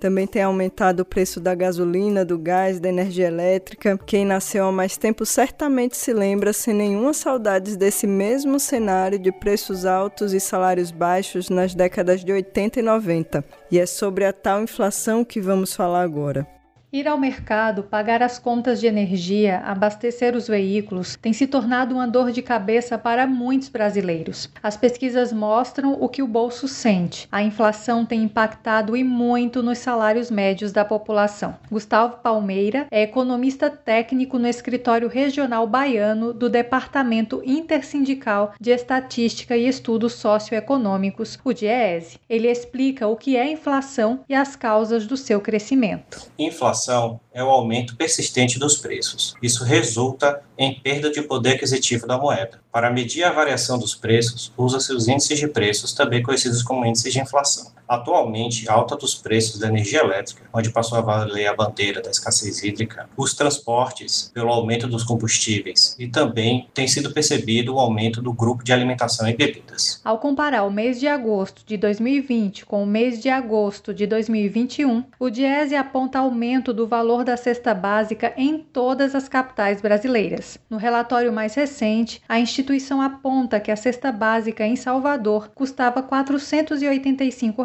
Também tem aumentado o preço da gasolina, do gás, da energia elétrica. Quem nasceu há mais tempo certamente se lembra sem nenhuma saudade desse mesmo cenário de preços altos e salários baixos nas décadas de 80 e 90. E é sobre a tal inflação que vamos falar agora. Ir ao mercado, pagar as contas de energia, abastecer os veículos tem se tornado uma dor de cabeça para muitos brasileiros. As pesquisas mostram o que o bolso sente. A inflação tem impactado e muito nos salários médios da população. Gustavo Palmeira é economista técnico no escritório regional baiano do Departamento Intersindical de Estatística e Estudos Socioeconômicos, o DIEESE. Ele explica o que é inflação e as causas do seu crescimento. Inflação inflação é o aumento persistente dos preços. Isso resulta em perda de poder aquisitivo da moeda. Para medir a variação dos preços, usa-se os índices de preços, também conhecidos como índices de inflação. Atualmente, a alta dos preços da energia elétrica, onde passou a valer a bandeira da escassez hídrica, os transportes, pelo aumento dos combustíveis, e também tem sido percebido o aumento do grupo de alimentação e bebidas. Ao comparar o mês de agosto de 2020 com o mês de agosto de 2021, o Diese aponta aumento do valor da cesta básica em todas as capitais brasileiras. No relatório mais recente, a instituição aponta que a cesta básica em Salvador custava R$ 485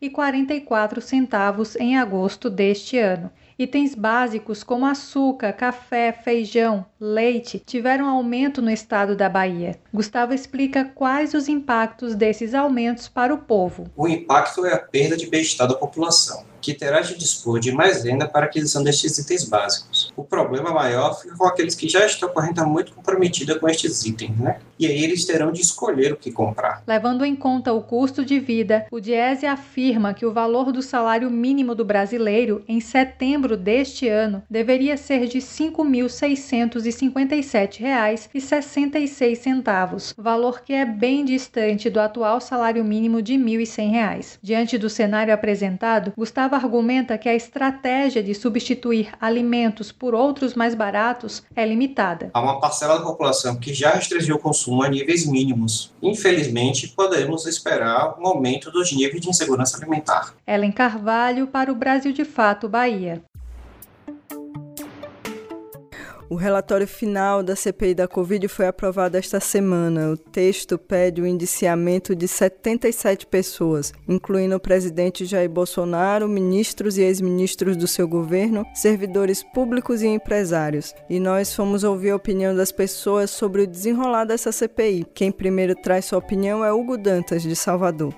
e 44 centavos em agosto deste ano. Itens básicos como açúcar, café, feijão, leite tiveram aumento no estado da Bahia. Gustavo explica quais os impactos desses aumentos para o povo. O impacto é a perda de bem-estar da população que terá de dispor de mais renda para aquisição destes itens básicos. O problema maior fica com aqueles que já estão com a renda muito comprometida com estes itens, né? E aí eles terão de escolher o que comprar. Levando em conta o custo de vida, o Diese afirma que o valor do salário mínimo do brasileiro em setembro deste ano deveria ser de R$ 5.657,66, valor que é bem distante do atual salário mínimo de R$ 1.100. Diante do cenário apresentado, Gustavo argumenta que a estratégia de substituir alimentos por outros mais baratos é limitada. Há uma parcela da população que já restringiu o consumo a níveis mínimos. Infelizmente, podemos esperar um aumento dos níveis de insegurança alimentar. Ellen Carvalho para o Brasil de Fato Bahia. O relatório final da CPI da Covid foi aprovado esta semana. O texto pede o indiciamento de 77 pessoas, incluindo o presidente Jair Bolsonaro, ministros e ex-ministros do seu governo, servidores públicos e empresários. E nós fomos ouvir a opinião das pessoas sobre o desenrolar dessa CPI. Quem primeiro traz sua opinião é Hugo Dantas, de Salvador.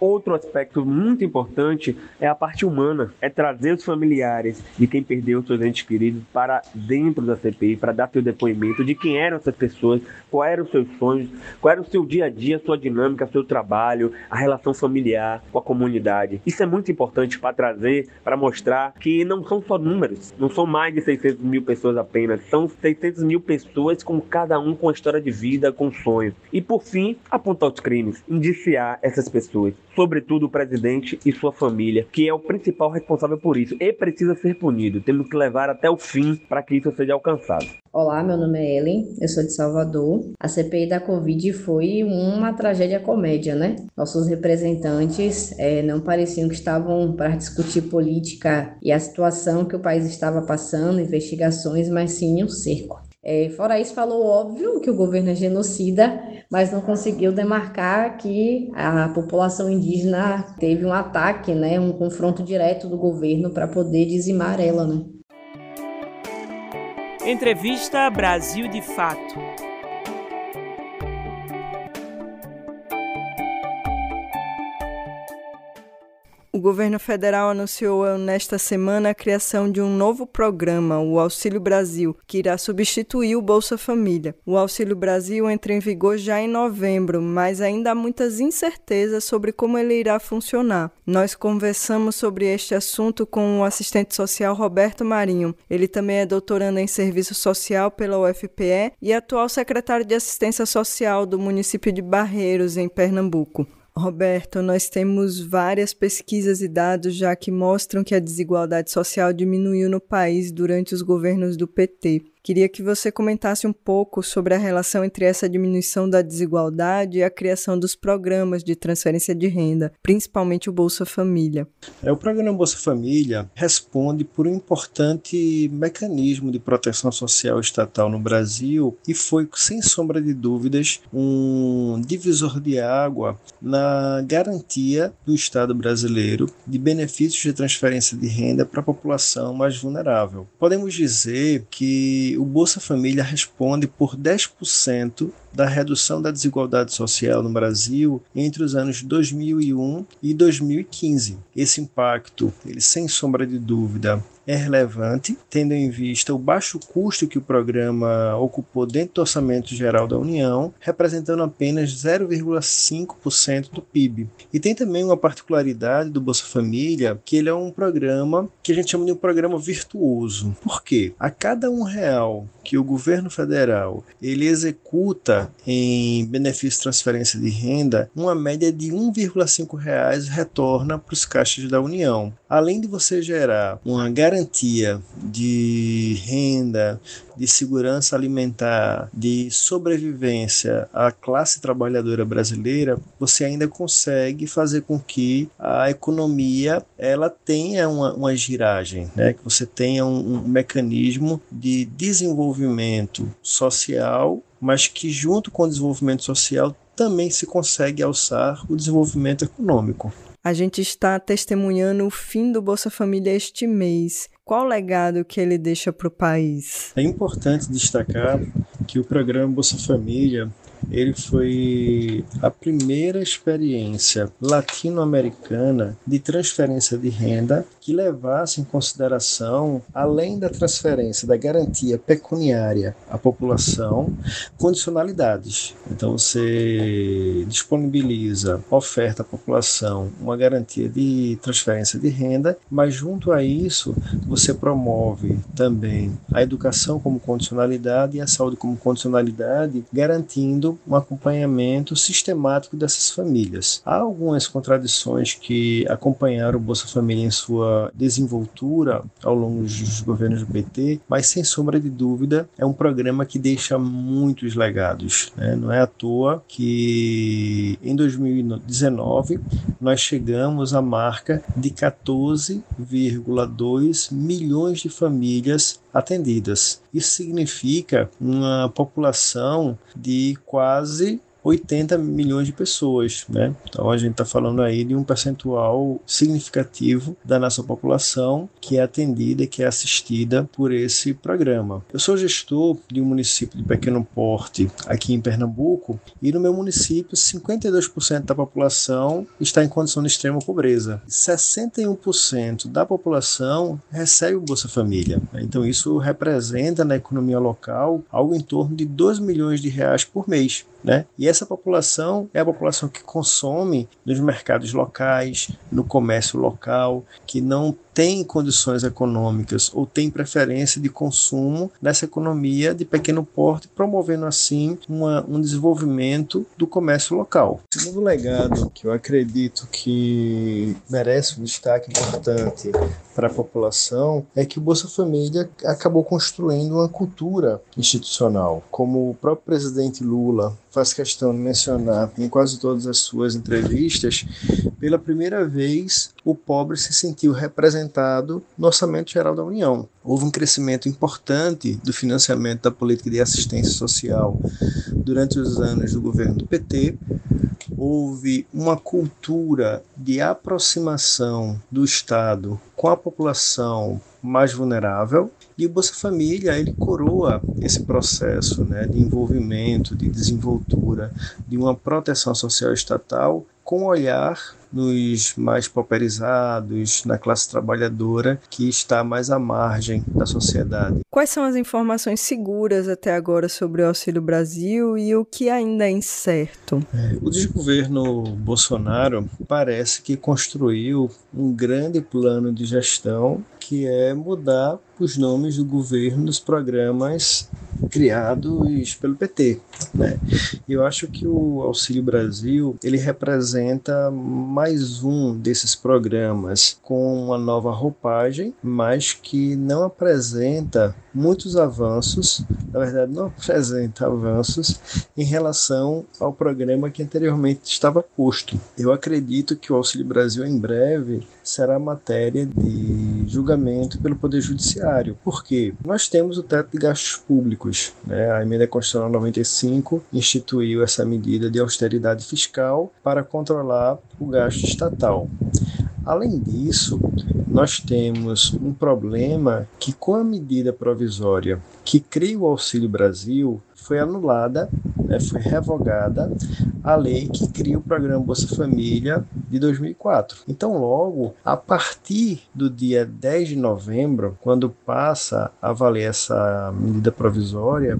Outro aspecto muito importante é a parte humana, é trazer os familiares de quem perdeu seus entes queridos para dentro da CPI, para dar seu depoimento de quem eram essas pessoas, quais eram os seus sonhos, qual era o seu dia a dia, sua dinâmica, seu trabalho, a relação familiar com a comunidade. Isso é muito importante para trazer, para mostrar que não são só números, não são mais de 600 mil pessoas apenas, são 600 mil pessoas com cada um com história de vida, com sonhos. E por fim, apontar os crimes, indiciar essas pessoas sobretudo o presidente e sua família, que é o principal responsável por isso e precisa ser punido. Temos que levar até o fim para que isso seja alcançado. Olá, meu nome é Ellen, eu sou de Salvador. A CPI da Covid foi uma tragédia comédia, né? Nossos representantes é, não pareciam que estavam para discutir política e a situação que o país estava passando, investigações, mas sim um cerco. É, fora isso, falou óbvio que o governo é genocida, mas não conseguiu demarcar que a população indígena teve um ataque, né, um confronto direto do governo para poder dizimar ela, né? Entrevista Brasil de Fato. O governo federal anunciou nesta semana a criação de um novo programa, o Auxílio Brasil, que irá substituir o Bolsa Família. O Auxílio Brasil entra em vigor já em novembro, mas ainda há muitas incertezas sobre como ele irá funcionar. Nós conversamos sobre este assunto com o assistente social Roberto Marinho. Ele também é doutorando em serviço social pela UFPE e atual secretário de assistência social do município de Barreiros, em Pernambuco. Roberto, nós temos várias pesquisas e dados já que mostram que a desigualdade social diminuiu no país durante os governos do PT. Queria que você comentasse um pouco sobre a relação entre essa diminuição da desigualdade e a criação dos programas de transferência de renda, principalmente o Bolsa Família. É, o programa Bolsa Família responde por um importante mecanismo de proteção social estatal no Brasil e foi, sem sombra de dúvidas, um divisor de água na garantia do Estado brasileiro de benefícios de transferência de renda para a população mais vulnerável. Podemos dizer que o Bolsa Família responde por 10% da redução da desigualdade social no Brasil entre os anos 2001 e 2015. Esse impacto, ele sem sombra de dúvida, é relevante, tendo em vista o baixo custo que o programa ocupou dentro do orçamento geral da União, representando apenas 0,5% do PIB. E tem também uma particularidade do Bolsa Família, que ele é um programa que a gente chama de um programa virtuoso. Por quê? A cada um real que o governo federal ele executa em benefício de transferência de renda, uma média de 1,5 reais retorna para os caixas da União. Além de você gerar uma garantia de renda, de segurança alimentar, de sobrevivência à classe trabalhadora brasileira, você ainda consegue fazer com que a economia ela tenha uma, uma giragem, né? que você tenha um, um mecanismo de desenvolvimento social, mas que junto com o desenvolvimento social também se consegue alçar o desenvolvimento econômico. A gente está testemunhando o fim do Bolsa Família este mês. Qual o legado que ele deixa para o país? É importante destacar que o programa Bolsa Família ele foi a primeira experiência latino-americana de transferência de renda que levasse em consideração, além da transferência da garantia pecuniária à população, condicionalidades. Então você disponibiliza, oferta à população uma garantia de transferência de renda, mas junto a isso você promove também a educação como condicionalidade e a saúde como condicionalidade, garantindo um acompanhamento sistemático dessas famílias. Há algumas contradições que acompanharam o Bolsa Família em sua desenvoltura ao longo dos governos do PT, mas sem sombra de dúvida é um programa que deixa muitos legados. Né? Não é à toa que em 2019 nós chegamos à marca de 14,2 milhões de famílias atendidas. Isso significa uma população de quase 80 milhões de pessoas, né? Então a gente está falando aí de um percentual significativo da nossa população que é atendida e que é assistida por esse programa. Eu sou gestor de um município de pequeno porte aqui em Pernambuco e no meu município 52% da população está em condição de extrema pobreza. 61% da população recebe o Bolsa Família. Então isso representa na economia local algo em torno de 2 milhões de reais por mês. Né? E essa população é a população que consome nos mercados locais, no comércio local, que não tem condições econômicas ou tem preferência de consumo nessa economia de pequeno porte, promovendo assim uma, um desenvolvimento do comércio local. O segundo legado que eu acredito que merece um destaque importante para a população é que o Bolsa Família acabou construindo uma cultura institucional. Como o próprio presidente Lula faz questão de mencionar em quase todas as suas entrevistas, pela primeira vez o pobre se sentiu representado no Orçamento Geral da União. Houve um crescimento importante do financiamento da política de assistência social durante os anos do governo do PT. Houve uma cultura de aproximação do Estado com a população mais vulnerável E o Bolsa Família, ele coroa esse processo né, de envolvimento, de desenvoltura, de uma proteção social estatal com olhar nos mais pauperizados, na classe trabalhadora que está mais à margem da sociedade. Quais são as informações seguras até agora sobre o Auxílio Brasil e o que ainda é incerto? É, o desgoverno Bolsonaro parece que construiu um grande plano de gestão que é mudar os nomes do governo dos programas criados pelo PT. Né? Eu acho que o Auxílio Brasil ele representa mais um desses programas com uma nova roupagem, mas que não apresenta muitos avanços, na verdade não apresenta avanços em relação ao programa que anteriormente estava posto. Eu acredito que o Auxílio Brasil em breve será matéria de julgamento pelo Poder Judiciário, porque nós temos o teto de gastos públicos. Né? A emenda constitucional 95 instituiu essa medida de austeridade fiscal para controlar o gasto estatal. Além disso, nós temos um problema que, com a medida provisória que cria o Auxílio Brasil, foi anulada, né, foi revogada a lei que cria o programa Bolsa Família de 2004. Então, logo, a partir do dia 10 de novembro, quando passa a valer essa medida provisória,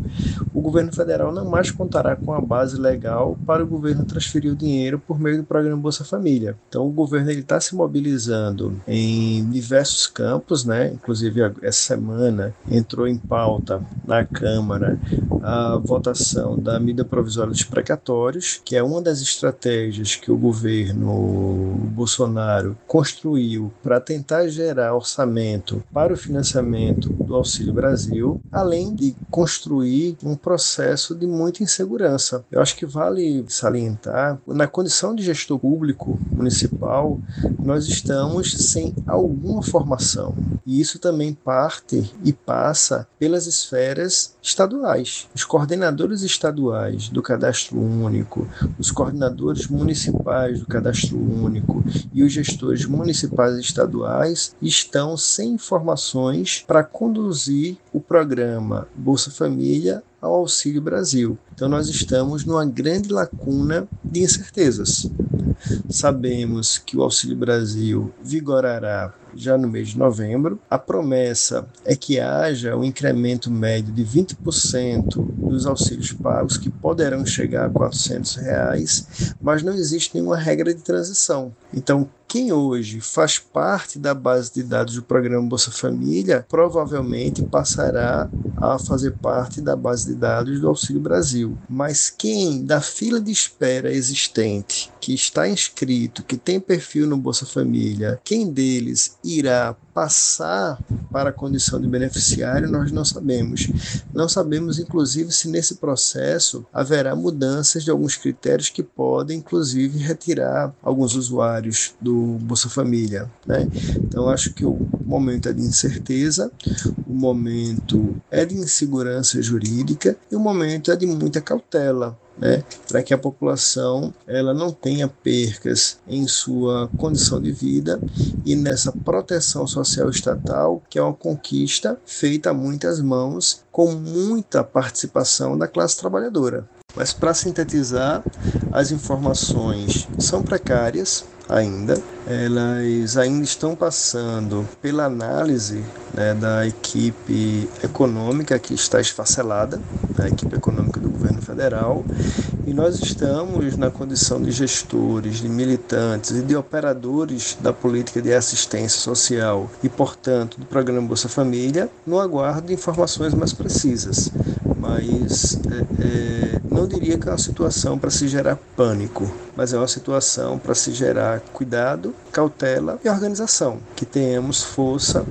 o governo federal não mais contará com a base legal para o governo transferir o dinheiro por meio do programa Bolsa Família. Então, o governo está se mobilizando em diversos campos, né? inclusive essa semana entrou em pauta na Câmara a votação da medida provisória dos precatórios, que é uma das estratégias que o governo Bolsonaro construiu para tentar gerar orçamento para o financiamento do Auxílio Brasil, além de construir um processo de muita insegurança. Eu acho que vale salientar, na condição de gestor público municipal, nós estamos sem alguma formação. E isso também parte e passa pelas esferas estaduais. Os coordenadores estaduais do Cadastro Único, os coordenadores municipais do Cadastro Único e os gestores municipais e estaduais estão sem informações para conduzir o programa Bolsa Família ao Auxílio Brasil. Então, nós estamos numa grande lacuna de incertezas. Sabemos que o Auxílio Brasil vigorará já no mês de novembro. A promessa é que haja um incremento médio de 20% dos auxílios pagos, que poderão chegar a 400 reais, mas não existe nenhuma regra de transição. Então, quem hoje faz parte da base de dados do programa Bolsa Família provavelmente passará a fazer parte da base de dados do Auxílio Brasil. Mas quem da fila de espera existente, que está inscrito, que tem perfil no Bolsa Família, quem deles irá passar para a condição de beneficiário, nós não sabemos. Não sabemos, inclusive, se nesse processo haverá mudanças de alguns critérios que podem, inclusive, retirar alguns usuários do Bolsa Família. Né? Então, acho que o momento é de incerteza, o momento é de insegurança jurídica e o momento é de muita cautela né, para que a população ela não tenha percas em sua condição de vida e nessa proteção social estatal, que é uma conquista feita a muitas mãos, com muita participação da classe trabalhadora. Mas para sintetizar, as informações são precárias, ainda. Elas ainda estão passando pela análise né, da equipe econômica que está esfacelada, a equipe econômica do governo federal, e nós estamos na condição de gestores, de militantes e de operadores da política de assistência social e, portanto, do programa Bolsa Família, no aguardo de informações mais precisas. Mas é, é, não diria que é uma situação para se gerar pânico, mas é uma situação para se gerar cuidado, cautela e organização, que tenhamos força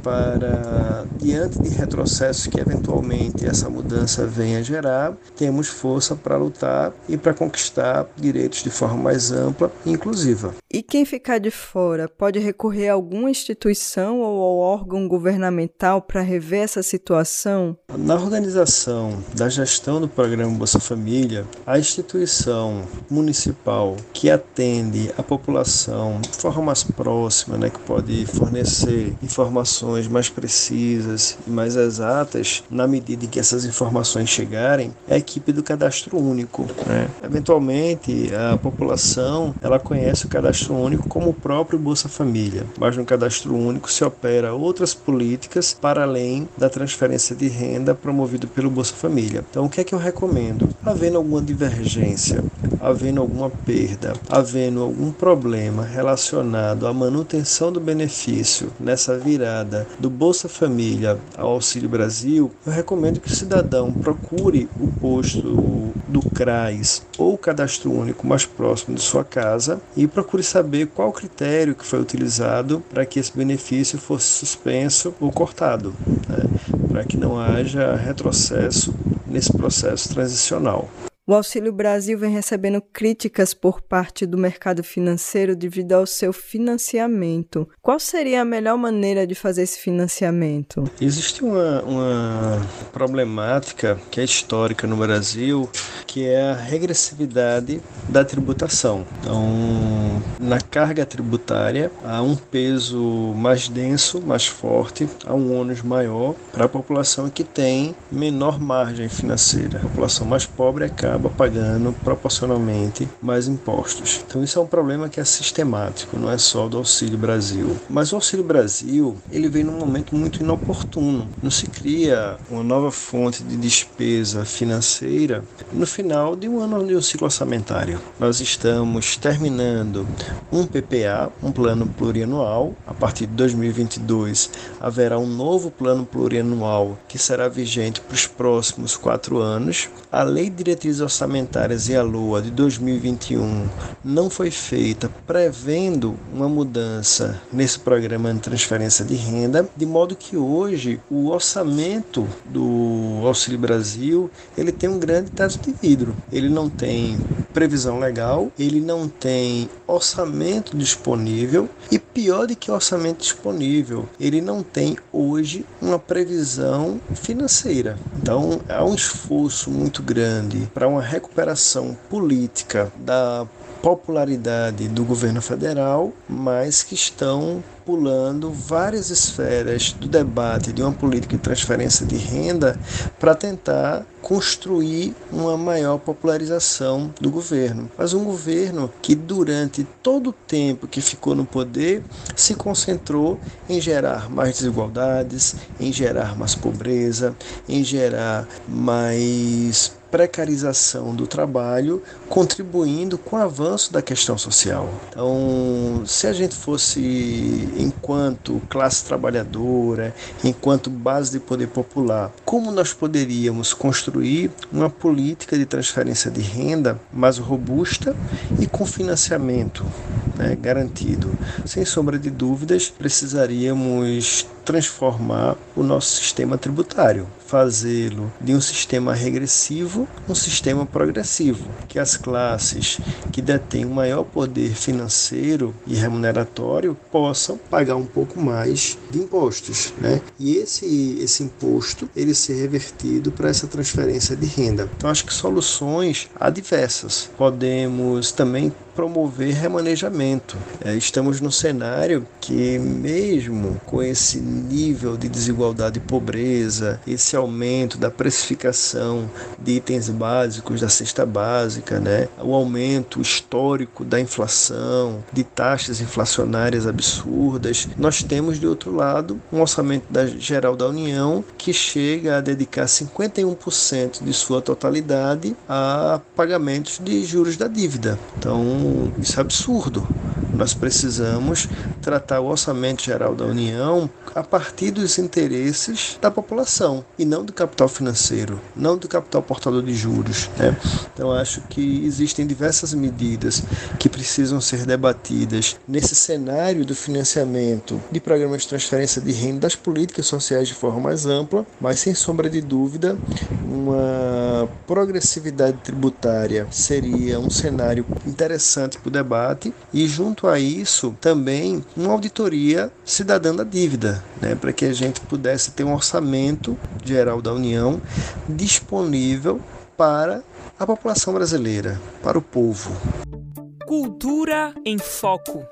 para, diante de retrocessos que eventualmente essa mudança venha gerar, temos força para lutar e para conquistar direitos de forma mais ampla e inclusiva. E quem ficar de fora pode recorrer a alguma instituição ou ao órgão governamental para rever essa situação? Na organização da gestão do programa Bolsa Família, a instituição municipal que atende a população de forma mais próxima, né, que pode fornecer informações mais precisas e mais exatas, na medida em que essas informações chegarem, é a equipe do cadastro único. Né? Eventualmente, a população ela conhece o cadastro cadastro único como o próprio Bolsa Família, mas no cadastro único se opera outras políticas para além da transferência de renda promovida pelo Bolsa Família. Então, o que é que eu recomendo? Havendo alguma divergência, havendo alguma perda, havendo algum problema relacionado à manutenção do benefício nessa virada do Bolsa Família ao Auxílio Brasil, eu recomendo que o cidadão procure o posto do CRAS ou o cadastro único mais próximo de sua casa e procure saber qual critério que foi utilizado para que esse benefício fosse suspenso ou cortado, né? para que não haja retrocesso nesse processo transicional. O Auxílio Brasil vem recebendo críticas por parte do mercado financeiro devido ao seu financiamento. Qual seria a melhor maneira de fazer esse financiamento? Existe uma, uma problemática que é histórica no Brasil, que é a regressividade da tributação. Então, na carga tributária, há um peso mais denso, mais forte, há um ônus maior para a população que tem menor margem financeira. A população mais pobre é acaba pagando proporcionalmente mais impostos. Então isso é um problema que é sistemático, não é só do Auxílio Brasil. Mas o Auxílio Brasil, ele vem num momento muito inoportuno. Não se cria uma nova fonte de despesa financeira no final de um ano de um ciclo orçamentário. Nós estamos terminando um PPA, um plano plurianual. A partir de 2022 haverá um novo plano plurianual que será vigente para os próximos quatro anos. A Lei de Diretrizes orçamentárias e a LOA de 2021 não foi feita prevendo uma mudança nesse programa de transferência de renda, de modo que hoje o orçamento do Auxílio Brasil ele tem um grande teto de vidro. Ele não tem previsão legal, ele não tem orçamento disponível e pior do que orçamento disponível, ele não tem hoje uma previsão financeira. Então há um esforço muito grande para uma recuperação política da popularidade do governo federal, mas que estão pulando várias esferas do debate de uma política de transferência de renda para tentar construir uma maior popularização do governo. Mas um governo que durante todo o tempo que ficou no poder se concentrou em gerar mais desigualdades, em gerar mais pobreza, em gerar mais precarização do trabalho, contribuindo com o avanço da questão social. Então, se a gente fosse, enquanto classe trabalhadora, enquanto base de poder popular, como nós poderíamos construir uma política de transferência de renda mais robusta e com financiamento né, garantido? Sem sombra de dúvidas, precisaríamos transformar o nosso sistema tributário, fazê-lo de um sistema regressivo um sistema progressivo, que as classes que detêm um maior poder financeiro e remuneratório possam pagar um pouco mais de impostos, né? E esse esse imposto ele ser revertido para essa transferência de renda. Então acho que soluções há diversas. Podemos também promover remanejamento. É, estamos num cenário que, mesmo com esse nível de desigualdade e pobreza, esse aumento da precificação de itens básicos da cesta básica, né, o aumento histórico da inflação, de taxas inflacionárias absurdas, nós temos, de outro lado, um orçamento da, geral da União que chega a dedicar 51% de sua totalidade a pagamentos de juros da dívida. Então, isso é absurdo. Nós precisamos tratar o orçamento geral da União a partir dos interesses da população e não do capital financeiro, não do capital portador de juros. Né? Então, acho que existem diversas medidas que precisam ser debatidas nesse cenário do financiamento de programas de transferência de renda das políticas sociais de forma mais ampla, mas sem sombra de dúvida, uma progressividade tributária seria um cenário interessante para o debate e junto a isso também uma auditoria cidadã da dívida, né, para que a gente pudesse ter um orçamento geral da União disponível para a população brasileira, para o povo. Cultura em Foco.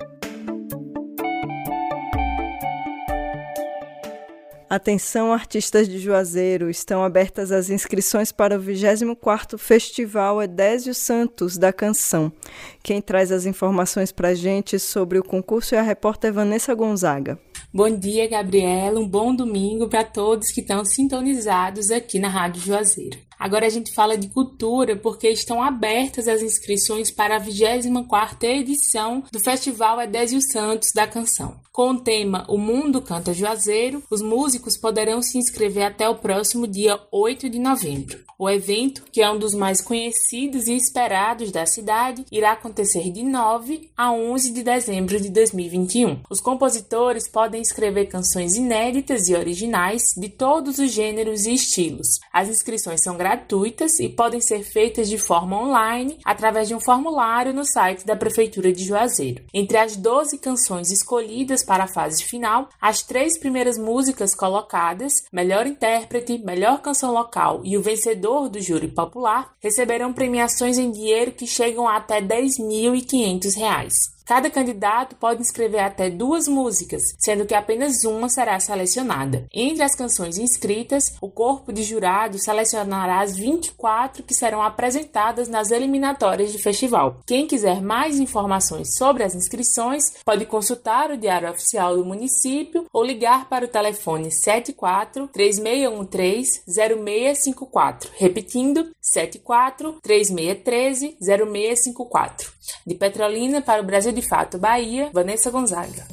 Atenção artistas de Juazeiro, estão abertas as inscrições para o 24º Festival Edésio Santos da Canção. Quem traz as informações para a gente sobre o concurso é a repórter Vanessa Gonzaga. Bom dia, Gabriela. Um bom domingo para todos que estão sintonizados aqui na Rádio Juazeiro. Agora a gente fala de cultura porque estão abertas as inscrições para a 24ª edição do Festival Edésio Santos da Canção. Com o tema O Mundo Canta Juazeiro, os músicos poderão se inscrever até o próximo dia 8 de novembro. O evento, que é um dos mais conhecidos e esperados da cidade, irá acontecer de 9 a 11 de dezembro de 2021. Os compositores podem escrever canções inéditas e originais de todos os gêneros e estilos. As inscrições são gratuitas e podem ser feitas de forma online através de um formulário no site da Prefeitura de Juazeiro. Entre as 12 canções escolhidas para a fase final, as três primeiras músicas colocadas, melhor intérprete, melhor canção local e o vencedor do júri popular, receberão premiações em dinheiro que chegam a até R$ 10.500. Cada candidato pode inscrever até duas músicas, sendo que apenas uma será selecionada. Entre as canções inscritas, o corpo de jurado selecionará as 24 que serão apresentadas nas eliminatórias do festival. Quem quiser mais informações sobre as inscrições, pode consultar o Diário Oficial do município ou ligar para o telefone 74 3613 0654. Repetindo, 74 3613 0654. De Petrolina para o Brasil de Fato, Bahia, Vanessa Gonzaga.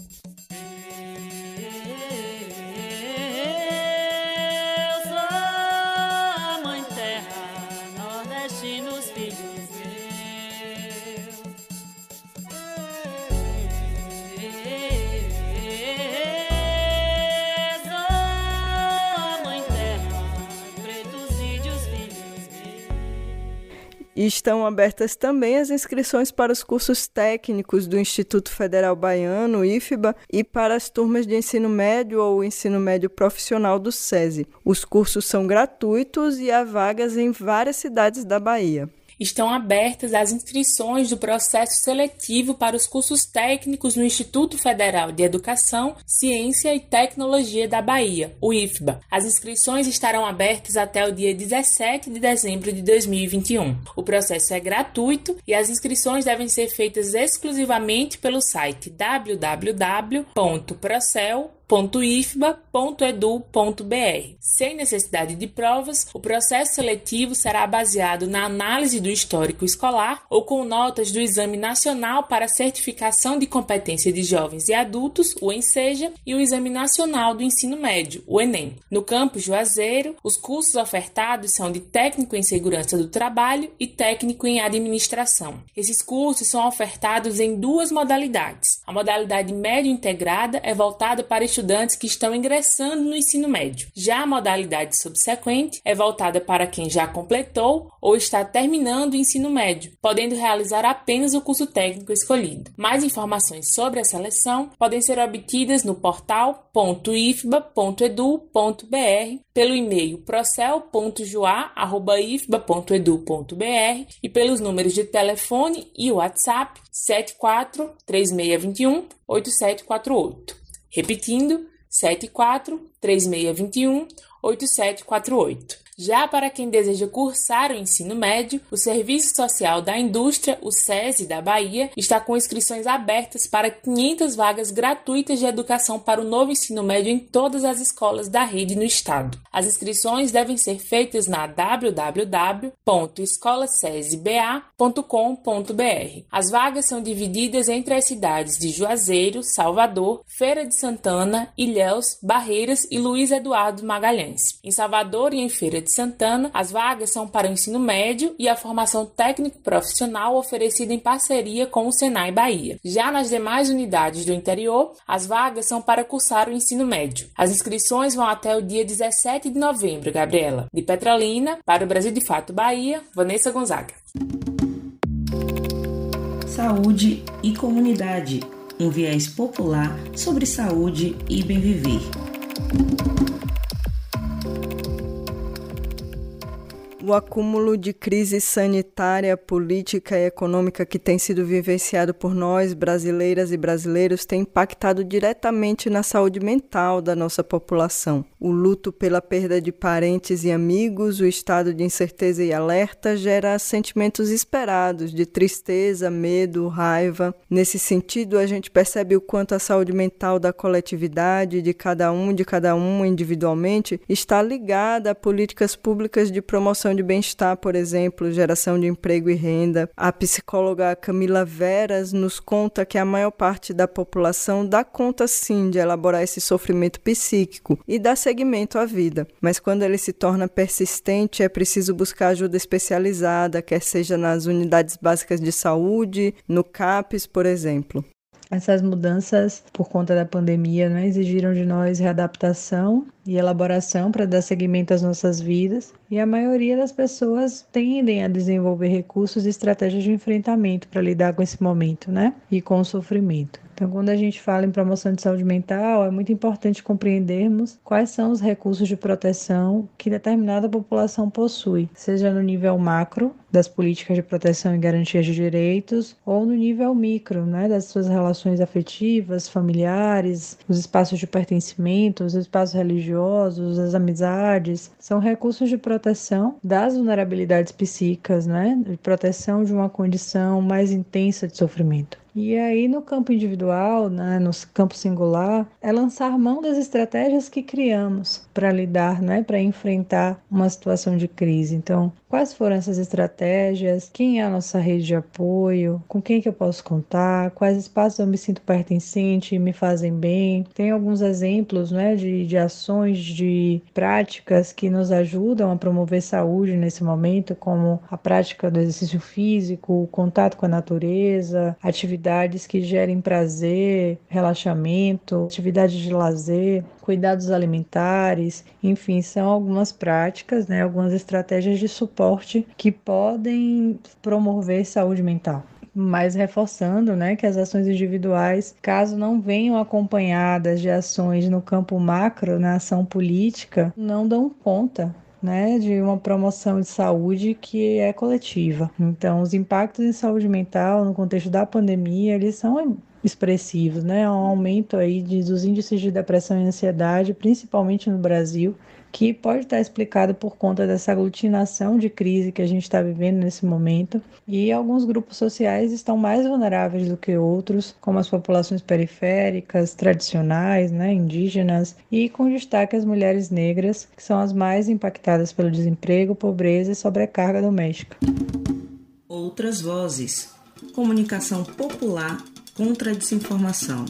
E estão abertas também as inscrições para os cursos técnicos do Instituto Federal Baiano, IFBA, e para as turmas de ensino médio ou ensino médio profissional do SESI. Os cursos são gratuitos e há vagas em várias cidades da Bahia estão abertas as inscrições do processo seletivo para os cursos técnicos no Instituto Federal de Educação, Ciência e Tecnologia da Bahia, o IFBA. As inscrições estarão abertas até o dia 17 de dezembro de 2021. O processo é gratuito e as inscrições devem ser feitas exclusivamente pelo site www.procel.com www.ifba.edu.br. Sem necessidade de provas, o processo seletivo será baseado na análise do histórico escolar ou com notas do Exame Nacional para Certificação de Competência de Jovens e Adultos, o ENSEJA, e o Exame Nacional do Ensino Médio, o ENEM. No campus Juazeiro, os cursos ofertados são de Técnico em Segurança do Trabalho e Técnico em Administração. Esses cursos são ofertados em duas modalidades. A modalidade médio integrada é voltada para estudantes estudantes que estão ingressando no ensino médio. Já a modalidade subsequente é voltada para quem já completou ou está terminando o ensino médio, podendo realizar apenas o curso técnico escolhido. Mais informações sobre a seleção podem ser obtidas no portal.ifba.edu.br, pelo e-mail procel.joa.ifba.edu.br e pelos números de telefone e WhatsApp 74 3621 8748. Repetindo, 74 3621 8748. Já para quem deseja cursar o ensino médio, o Serviço Social da Indústria, o SESI da Bahia, está com inscrições abertas para 500 vagas gratuitas de educação para o novo ensino médio em todas as escolas da rede no estado. As inscrições devem ser feitas na www.escolasesba.com.br. As vagas são divididas entre as cidades de Juazeiro, Salvador, Feira de Santana, Ilhéus, Barreiras e Luiz Eduardo Magalhães. Em Salvador e em Feira de de Santana, as vagas são para o ensino médio e a formação técnico-profissional oferecida em parceria com o Senai Bahia. Já nas demais unidades do interior, as vagas são para cursar o ensino médio. As inscrições vão até o dia 17 de novembro, Gabriela. De Petrolina, para o Brasil de Fato Bahia, Vanessa Gonzaga. Saúde e comunidade um viés popular sobre saúde e bem viver. O acúmulo de crise sanitária, política e econômica que tem sido vivenciado por nós, brasileiras e brasileiros, tem impactado diretamente na saúde mental da nossa população. O luto pela perda de parentes e amigos, o estado de incerteza e alerta gera sentimentos esperados de tristeza, medo, raiva. Nesse sentido, a gente percebe o quanto a saúde mental da coletividade, de cada um, de cada uma individualmente, está ligada a políticas públicas de promoção de de bem-estar, por exemplo, geração de emprego e renda. A psicóloga Camila Veras nos conta que a maior parte da população dá conta sim de elaborar esse sofrimento psíquico e dá seguimento à vida, mas quando ele se torna persistente é preciso buscar ajuda especializada, quer seja nas unidades básicas de saúde, no CAPES, por exemplo. Essas mudanças, por conta da pandemia, né, exigiram de nós readaptação e elaboração para dar seguimento às nossas vidas, e a maioria das pessoas tendem a desenvolver recursos e estratégias de enfrentamento para lidar com esse momento, né? E com o sofrimento. Então, quando a gente fala em promoção de saúde mental, é muito importante compreendermos quais são os recursos de proteção que determinada população possui, seja no nível macro, das políticas de proteção e garantia de direitos, ou no nível micro, né, das suas relações afetivas, familiares, os espaços de pertencimento, os espaços religiosos, as amizades, são recursos de proteção das vulnerabilidades psíquicas, né, de proteção de uma condição mais intensa de sofrimento. E aí, no campo individual, né, no campo singular, é lançar mão das estratégias que criamos para lidar, né, para enfrentar uma situação de crise. Então, quais foram essas estratégias? Quem é a nossa rede de apoio? Com quem que eu posso contar? Quais espaços eu me sinto pertencente e me fazem bem? Tem alguns exemplos, né, de, de ações, de práticas que nos ajudam a promover saúde nesse momento, como a prática do exercício físico, o contato com a natureza, atividades atividades que gerem prazer, relaxamento, atividades de lazer, cuidados alimentares, enfim, são algumas práticas, né, algumas estratégias de suporte que podem promover saúde mental. Mas reforçando né, que as ações individuais, caso não venham acompanhadas de ações no campo macro, na ação política, não dão conta né, de uma promoção de saúde que é coletiva. Então, os impactos em saúde mental no contexto da pandemia, eles são expressivos, né? Um aumento aí de, dos índices de depressão e ansiedade, principalmente no Brasil, que pode estar explicado por conta dessa aglutinação de crise que a gente está vivendo nesse momento. E alguns grupos sociais estão mais vulneráveis do que outros, como as populações periféricas, tradicionais, né, indígenas, e com destaque as mulheres negras, que são as mais impactadas pelo desemprego, pobreza e sobrecarga doméstica. Outras vozes. Comunicação popular contra a desinformação.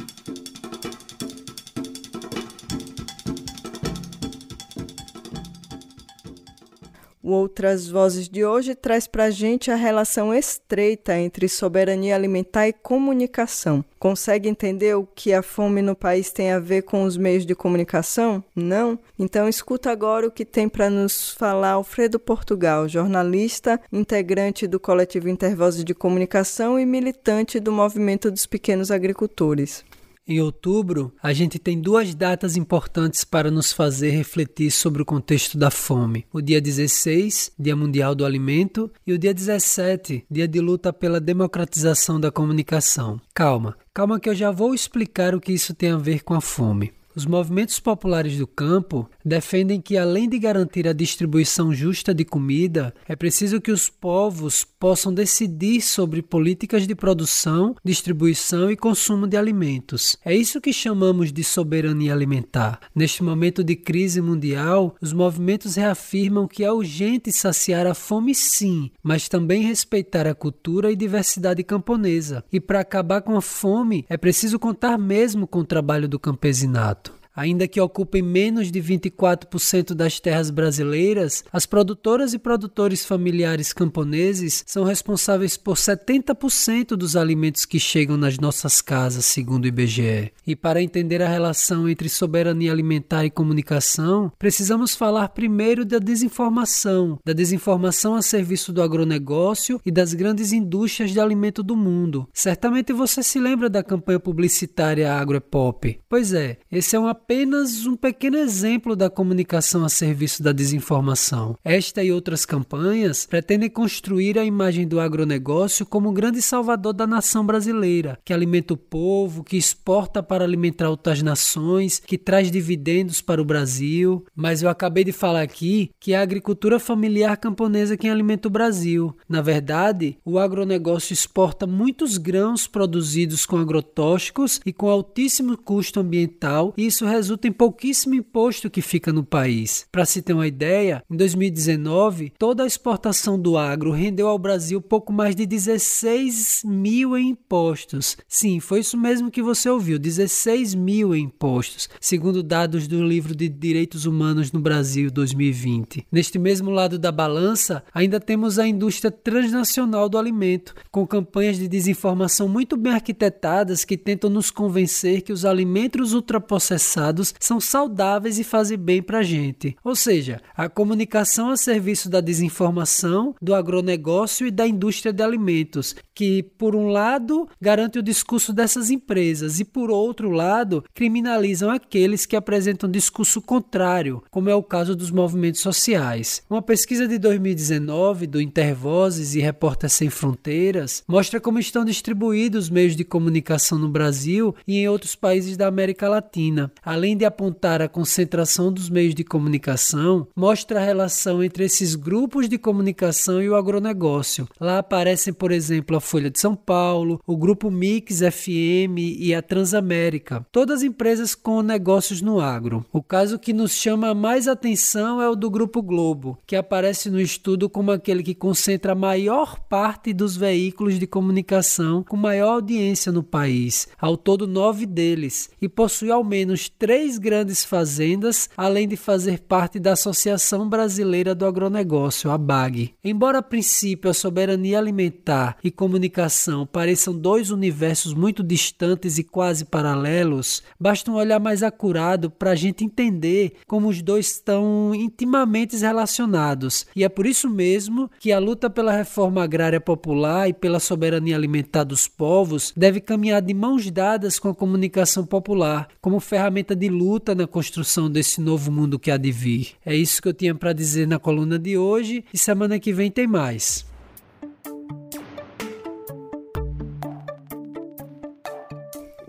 O Outras Vozes de hoje traz para a gente a relação estreita entre soberania alimentar e comunicação. Consegue entender o que a fome no país tem a ver com os meios de comunicação? Não? Então escuta agora o que tem para nos falar Alfredo Portugal, jornalista, integrante do coletivo Intervozes de Comunicação e militante do Movimento dos Pequenos Agricultores. Em outubro, a gente tem duas datas importantes para nos fazer refletir sobre o contexto da fome: o dia 16, Dia Mundial do Alimento, e o dia 17, Dia de Luta pela Democratização da Comunicação. Calma, calma que eu já vou explicar o que isso tem a ver com a fome. Os movimentos populares do campo defendem que, além de garantir a distribuição justa de comida, é preciso que os povos possam decidir sobre políticas de produção, distribuição e consumo de alimentos. É isso que chamamos de soberania alimentar. Neste momento de crise mundial, os movimentos reafirmam que é urgente saciar a fome, sim, mas também respeitar a cultura e diversidade camponesa. E para acabar com a fome, é preciso contar mesmo com o trabalho do campesinato. Ainda que ocupem menos de 24% das terras brasileiras, as produtoras e produtores familiares camponeses são responsáveis por 70% dos alimentos que chegam nas nossas casas, segundo o IBGE. E para entender a relação entre soberania alimentar e comunicação, precisamos falar primeiro da desinformação, da desinformação a serviço do agronegócio e das grandes indústrias de alimento do mundo. Certamente você se lembra da campanha publicitária Agroepop. Pois é, esse é um, apenas um pequeno exemplo da comunicação a serviço da desinformação. Esta e outras campanhas pretendem construir a imagem do agronegócio como um grande salvador da nação brasileira, que alimenta o povo, que exporta para alimentar outras nações, que traz dividendos para o Brasil. Mas eu acabei de falar aqui que é a agricultura familiar camponesa quem alimenta o Brasil. Na verdade, o agronegócio exporta muitos grãos produzidos com agrotóxicos e com altíssimo custo ambiental, e isso resulta em pouquíssimo imposto que fica no país. Para se ter uma ideia, em 2019, toda a exportação do agro rendeu ao Brasil pouco mais de 16 mil em impostos. Sim, foi isso mesmo que você ouviu: 16 mil em impostos, segundo dados do livro de Direitos Humanos no Brasil 2020. Neste mesmo lado da balança, ainda temos a indústria transnacional do alimento, com campanhas de desinformação muito bem arquitetadas que tentam nos convencer que os alimentos ultraprocessados são saudáveis e fazem bem para a gente. Ou seja, a comunicação a serviço da desinformação, do agronegócio e da indústria de alimentos, que, por um lado, garante o discurso dessas empresas e, por outro lado, criminalizam aqueles que apresentam discurso contrário, como é o caso dos movimentos sociais. Uma pesquisa de 2019 do Intervozes e Repórter Sem Fronteiras mostra como estão distribuídos os meios de comunicação no Brasil e em outros países da América Latina. Além de apontar a concentração dos meios de comunicação, mostra a relação entre esses grupos de comunicação e o agronegócio. Lá aparecem, por exemplo, a Folha de São Paulo, o Grupo Mix FM e a Transamérica, todas empresas com negócios no agro. O caso que nos chama mais atenção é o do Grupo Globo, que aparece no estudo como aquele que concentra a maior parte dos veículos de comunicação com maior audiência no país, ao todo nove deles, e possui ao menos três grandes fazendas, além de fazer parte da Associação Brasileira do Agronegócio, a BAG. Embora a princípio a soberania alimentar e comunicação pareçam dois universos muito distantes e quase paralelos, basta um olhar mais acurado para a gente entender como os dois estão intimamente relacionados. E é por isso mesmo que a luta pela reforma agrária popular e pela soberania alimentar dos povos deve caminhar de mãos dadas com a comunicação popular, como ferramenta de luta na construção desse novo mundo que há de vir. É isso que eu tinha para dizer na coluna de hoje e semana que vem tem mais.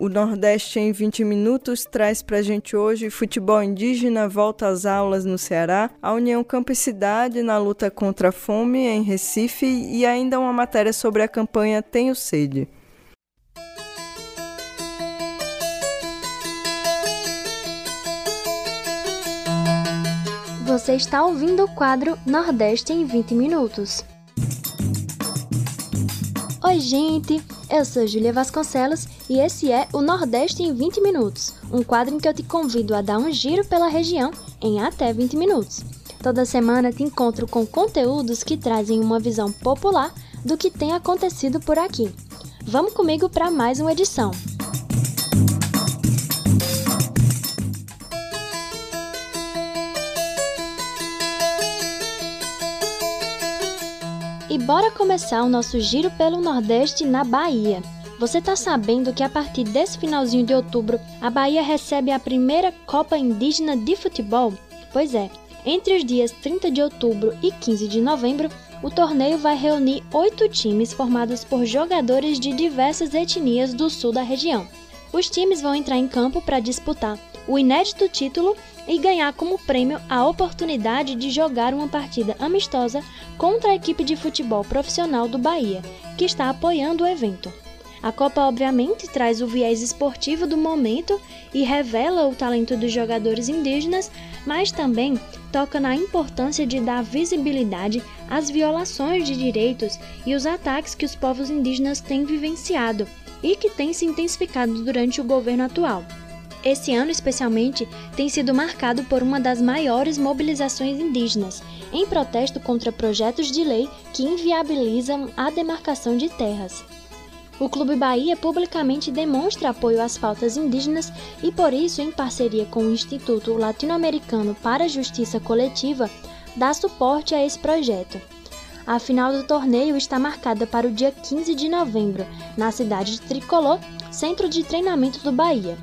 O Nordeste em 20 minutos traz para gente hoje futebol indígena volta às aulas no Ceará, a União Campo e Cidade na luta contra a fome em Recife e ainda uma matéria sobre a campanha Tenho Sede. Você está ouvindo o quadro Nordeste em 20 minutos. Oi, gente! Eu sou Julia Vasconcelos e esse é o Nordeste em 20 Minutos, um quadro em que eu te convido a dar um giro pela região em até 20 minutos. Toda semana te encontro com conteúdos que trazem uma visão popular do que tem acontecido por aqui. Vamos comigo para mais uma edição. Bora começar o nosso giro pelo Nordeste na Bahia. Você está sabendo que a partir desse finalzinho de outubro, a Bahia recebe a primeira Copa Indígena de Futebol? Pois é, entre os dias 30 de outubro e 15 de novembro, o torneio vai reunir oito times formados por jogadores de diversas etnias do sul da região. Os times vão entrar em campo para disputar o inédito título e ganhar como prêmio a oportunidade de jogar uma partida amistosa contra a equipe de futebol profissional do Bahia, que está apoiando o evento. A Copa, obviamente, traz o viés esportivo do momento e revela o talento dos jogadores indígenas, mas também toca na importância de dar visibilidade às violações de direitos e os ataques que os povos indígenas têm vivenciado e que têm se intensificado durante o governo atual. Esse ano, especialmente, tem sido marcado por uma das maiores mobilizações indígenas, em protesto contra projetos de lei que inviabilizam a demarcação de terras. O Clube Bahia publicamente demonstra apoio às pautas indígenas e, por isso, em parceria com o Instituto Latino-Americano para a Justiça Coletiva, dá suporte a esse projeto. A final do torneio está marcada para o dia 15 de novembro, na cidade de Tricolor, centro de treinamento do Bahia.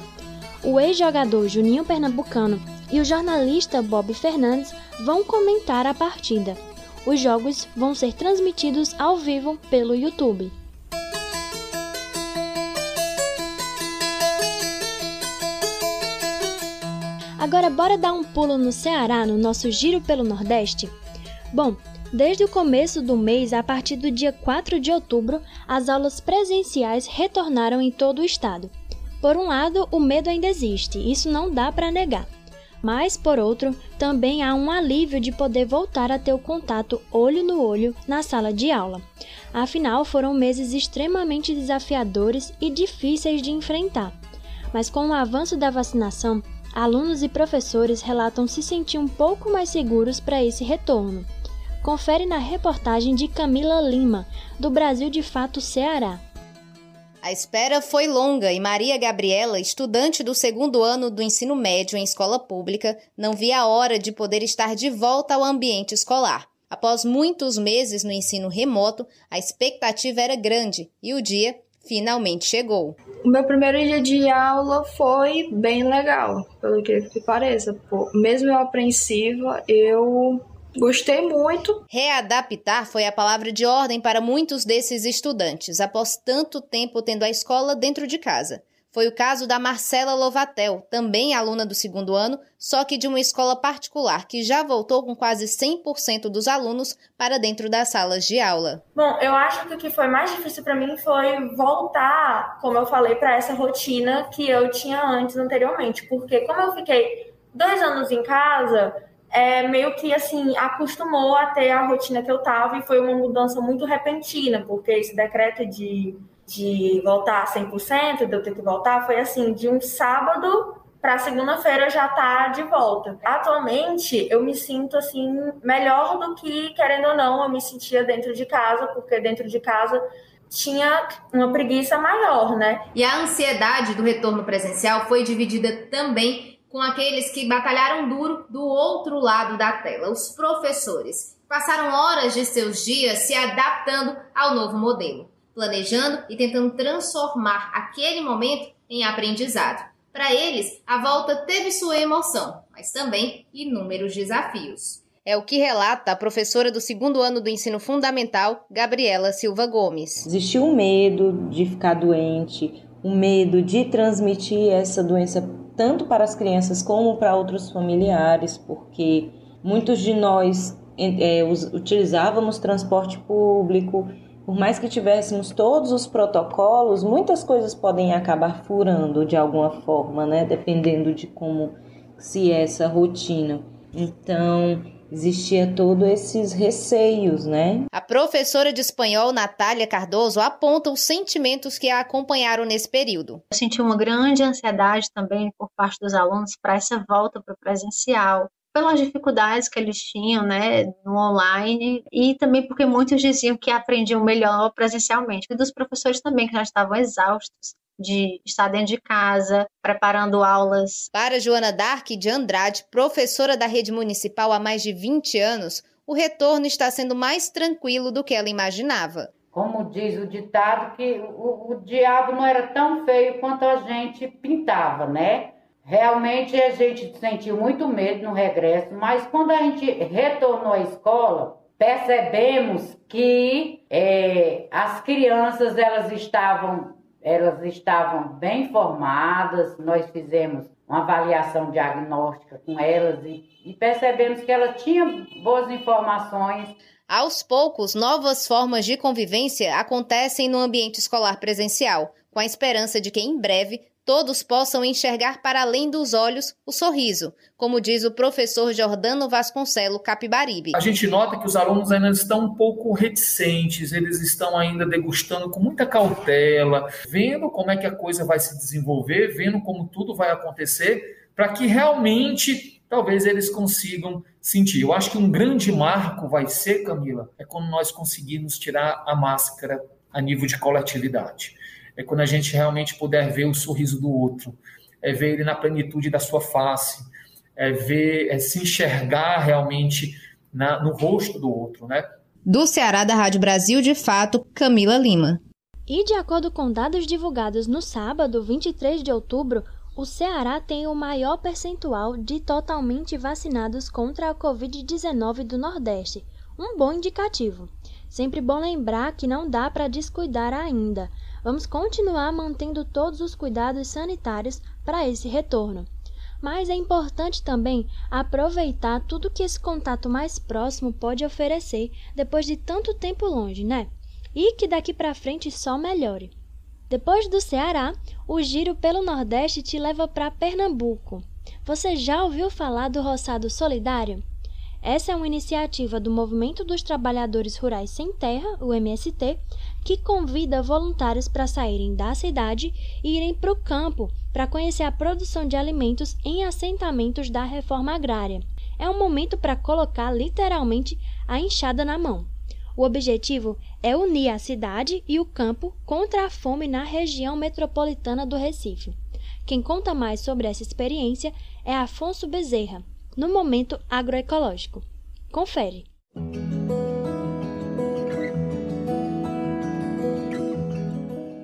O ex-jogador Juninho Pernambucano e o jornalista Bob Fernandes vão comentar a partida. Os jogos vão ser transmitidos ao vivo pelo YouTube. Agora bora dar um pulo no Ceará no nosso giro pelo Nordeste? Bom, desde o começo do mês, a partir do dia 4 de outubro, as aulas presenciais retornaram em todo o estado. Por um lado, o medo ainda existe, isso não dá para negar. Mas, por outro, também há um alívio de poder voltar a ter o contato olho no olho na sala de aula. Afinal, foram meses extremamente desafiadores e difíceis de enfrentar. Mas com o avanço da vacinação, alunos e professores relatam se sentir um pouco mais seguros para esse retorno. Confere na reportagem de Camila Lima, do Brasil de Fato Ceará. A espera foi longa e Maria Gabriela, estudante do segundo ano do ensino médio em escola pública, não via a hora de poder estar de volta ao ambiente escolar. Após muitos meses no ensino remoto, a expectativa era grande e o dia finalmente chegou. O meu primeiro dia de aula foi bem legal, pelo que, pareça. Mesmo eu apreensiva, eu Gostei muito. Readaptar foi a palavra de ordem para muitos desses estudantes, após tanto tempo tendo a escola dentro de casa. Foi o caso da Marcela Lovatel, também aluna do segundo ano, só que de uma escola particular, que já voltou com quase 100% dos alunos para dentro das salas de aula. Bom, eu acho que o que foi mais difícil para mim foi voltar, como eu falei, para essa rotina que eu tinha antes, anteriormente, porque como eu fiquei dois anos em casa, é, meio que assim acostumou a ter a rotina que eu tava e foi uma mudança muito repentina, porque esse decreto de de voltar 100%, de eu ter que voltar, foi assim, de um sábado para segunda-feira já tá de volta. Atualmente, eu me sinto assim melhor do que, querendo ou não, eu me sentia dentro de casa, porque dentro de casa tinha uma preguiça maior, né? E a ansiedade do retorno presencial foi dividida também com aqueles que batalharam duro do outro lado da tela, os professores. Passaram horas de seus dias se adaptando ao novo modelo planejando e tentando transformar aquele momento em aprendizado. Para eles, a volta teve sua emoção, mas também inúmeros desafios. É o que relata a professora do segundo ano do ensino fundamental, Gabriela Silva Gomes. Existiu um medo de ficar doente, um medo de transmitir essa doença tanto para as crianças como para outros familiares, porque muitos de nós é, utilizávamos transporte público por mais que tivéssemos todos os protocolos, muitas coisas podem acabar furando de alguma forma, né? Dependendo de como se é essa rotina. Então, existia todos esses receios, né? A professora de espanhol Natália Cardoso aponta os sentimentos que a acompanharam nesse período. Eu senti uma grande ansiedade também por parte dos alunos para essa volta para o presencial pelas dificuldades que eles tinham, né, no online, e também porque muitos diziam que aprendiam melhor presencialmente, e dos professores também, que já estavam exaustos de estar dentro de casa, preparando aulas. Para Joana Dark de Andrade, professora da rede municipal há mais de 20 anos, o retorno está sendo mais tranquilo do que ela imaginava. Como diz o ditado, que o, o diabo não era tão feio quanto a gente pintava, né? Realmente a gente sentiu muito medo no regresso, mas quando a gente retornou à escola, percebemos que é, as crianças elas estavam elas estavam bem formadas. Nós fizemos uma avaliação diagnóstica com elas e, e percebemos que elas tinham boas informações. Aos poucos, novas formas de convivência acontecem no ambiente escolar presencial, com a esperança de que em breve todos possam enxergar para além dos olhos o sorriso, como diz o professor Jordano Vasconcelo Capibaribe. A gente nota que os alunos ainda estão um pouco reticentes, eles estão ainda degustando com muita cautela, vendo como é que a coisa vai se desenvolver, vendo como tudo vai acontecer, para que realmente talvez eles consigam sentir. Eu acho que um grande marco vai ser, Camila, é quando nós conseguirmos tirar a máscara a nível de coletividade. É quando a gente realmente puder ver o sorriso do outro, é ver ele na plenitude da sua face, é ver, é se enxergar realmente na, no rosto do outro, né? Do Ceará da Rádio Brasil, de fato, Camila Lima. E de acordo com dados divulgados no sábado, 23 de outubro, o Ceará tem o maior percentual de totalmente vacinados contra a Covid-19 do Nordeste, um bom indicativo. Sempre bom lembrar que não dá para descuidar ainda. Vamos continuar mantendo todos os cuidados sanitários para esse retorno. Mas é importante também aproveitar tudo que esse contato mais próximo pode oferecer depois de tanto tempo longe, né? E que daqui para frente só melhore. Depois do Ceará, o giro pelo Nordeste te leva para Pernambuco. Você já ouviu falar do Roçado Solidário? Essa é uma iniciativa do Movimento dos Trabalhadores Rurais Sem Terra, o MST, que convida voluntários para saírem da cidade e irem para o campo para conhecer a produção de alimentos em assentamentos da reforma agrária. É um momento para colocar literalmente a enxada na mão. O objetivo é unir a cidade e o campo contra a fome na região metropolitana do Recife. Quem conta mais sobre essa experiência é Afonso Bezerra, no Momento Agroecológico. Confere!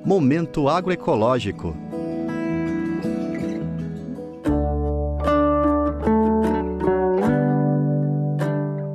Momento Agroecológico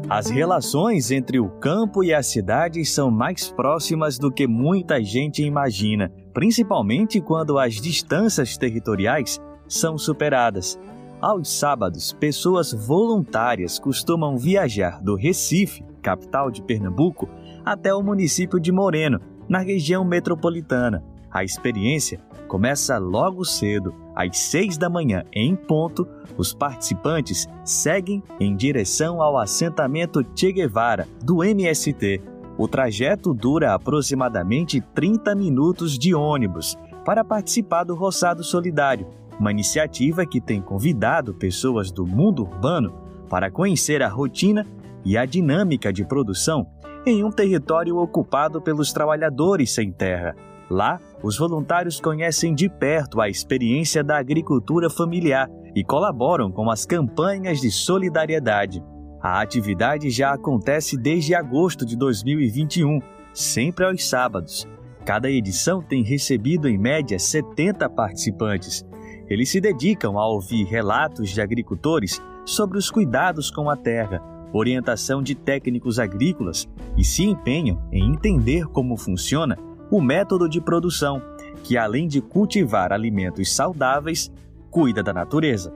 As relações entre o campo e a cidade são mais próximas do que muita gente imagina, principalmente quando as distâncias territoriais são superadas. Aos sábados, pessoas voluntárias costumam viajar do Recife, capital de Pernambuco, até o município de Moreno, na região metropolitana. A experiência começa logo cedo, às seis da manhã, em ponto. Os participantes seguem em direção ao assentamento Che Guevara, do MST. O trajeto dura aproximadamente 30 minutos de ônibus para participar do Roçado Solidário, uma iniciativa que tem convidado pessoas do mundo urbano para conhecer a rotina e a dinâmica de produção em um território ocupado pelos trabalhadores sem terra. Lá, os voluntários conhecem de perto a experiência da agricultura familiar e colaboram com as campanhas de solidariedade. A atividade já acontece desde agosto de 2021, sempre aos sábados. Cada edição tem recebido em média 70 participantes. Eles se dedicam a ouvir relatos de agricultores sobre os cuidados com a terra, orientação de técnicos agrícolas e se empenham em entender como funciona o método de produção, que além de cultivar alimentos saudáveis, cuida da natureza.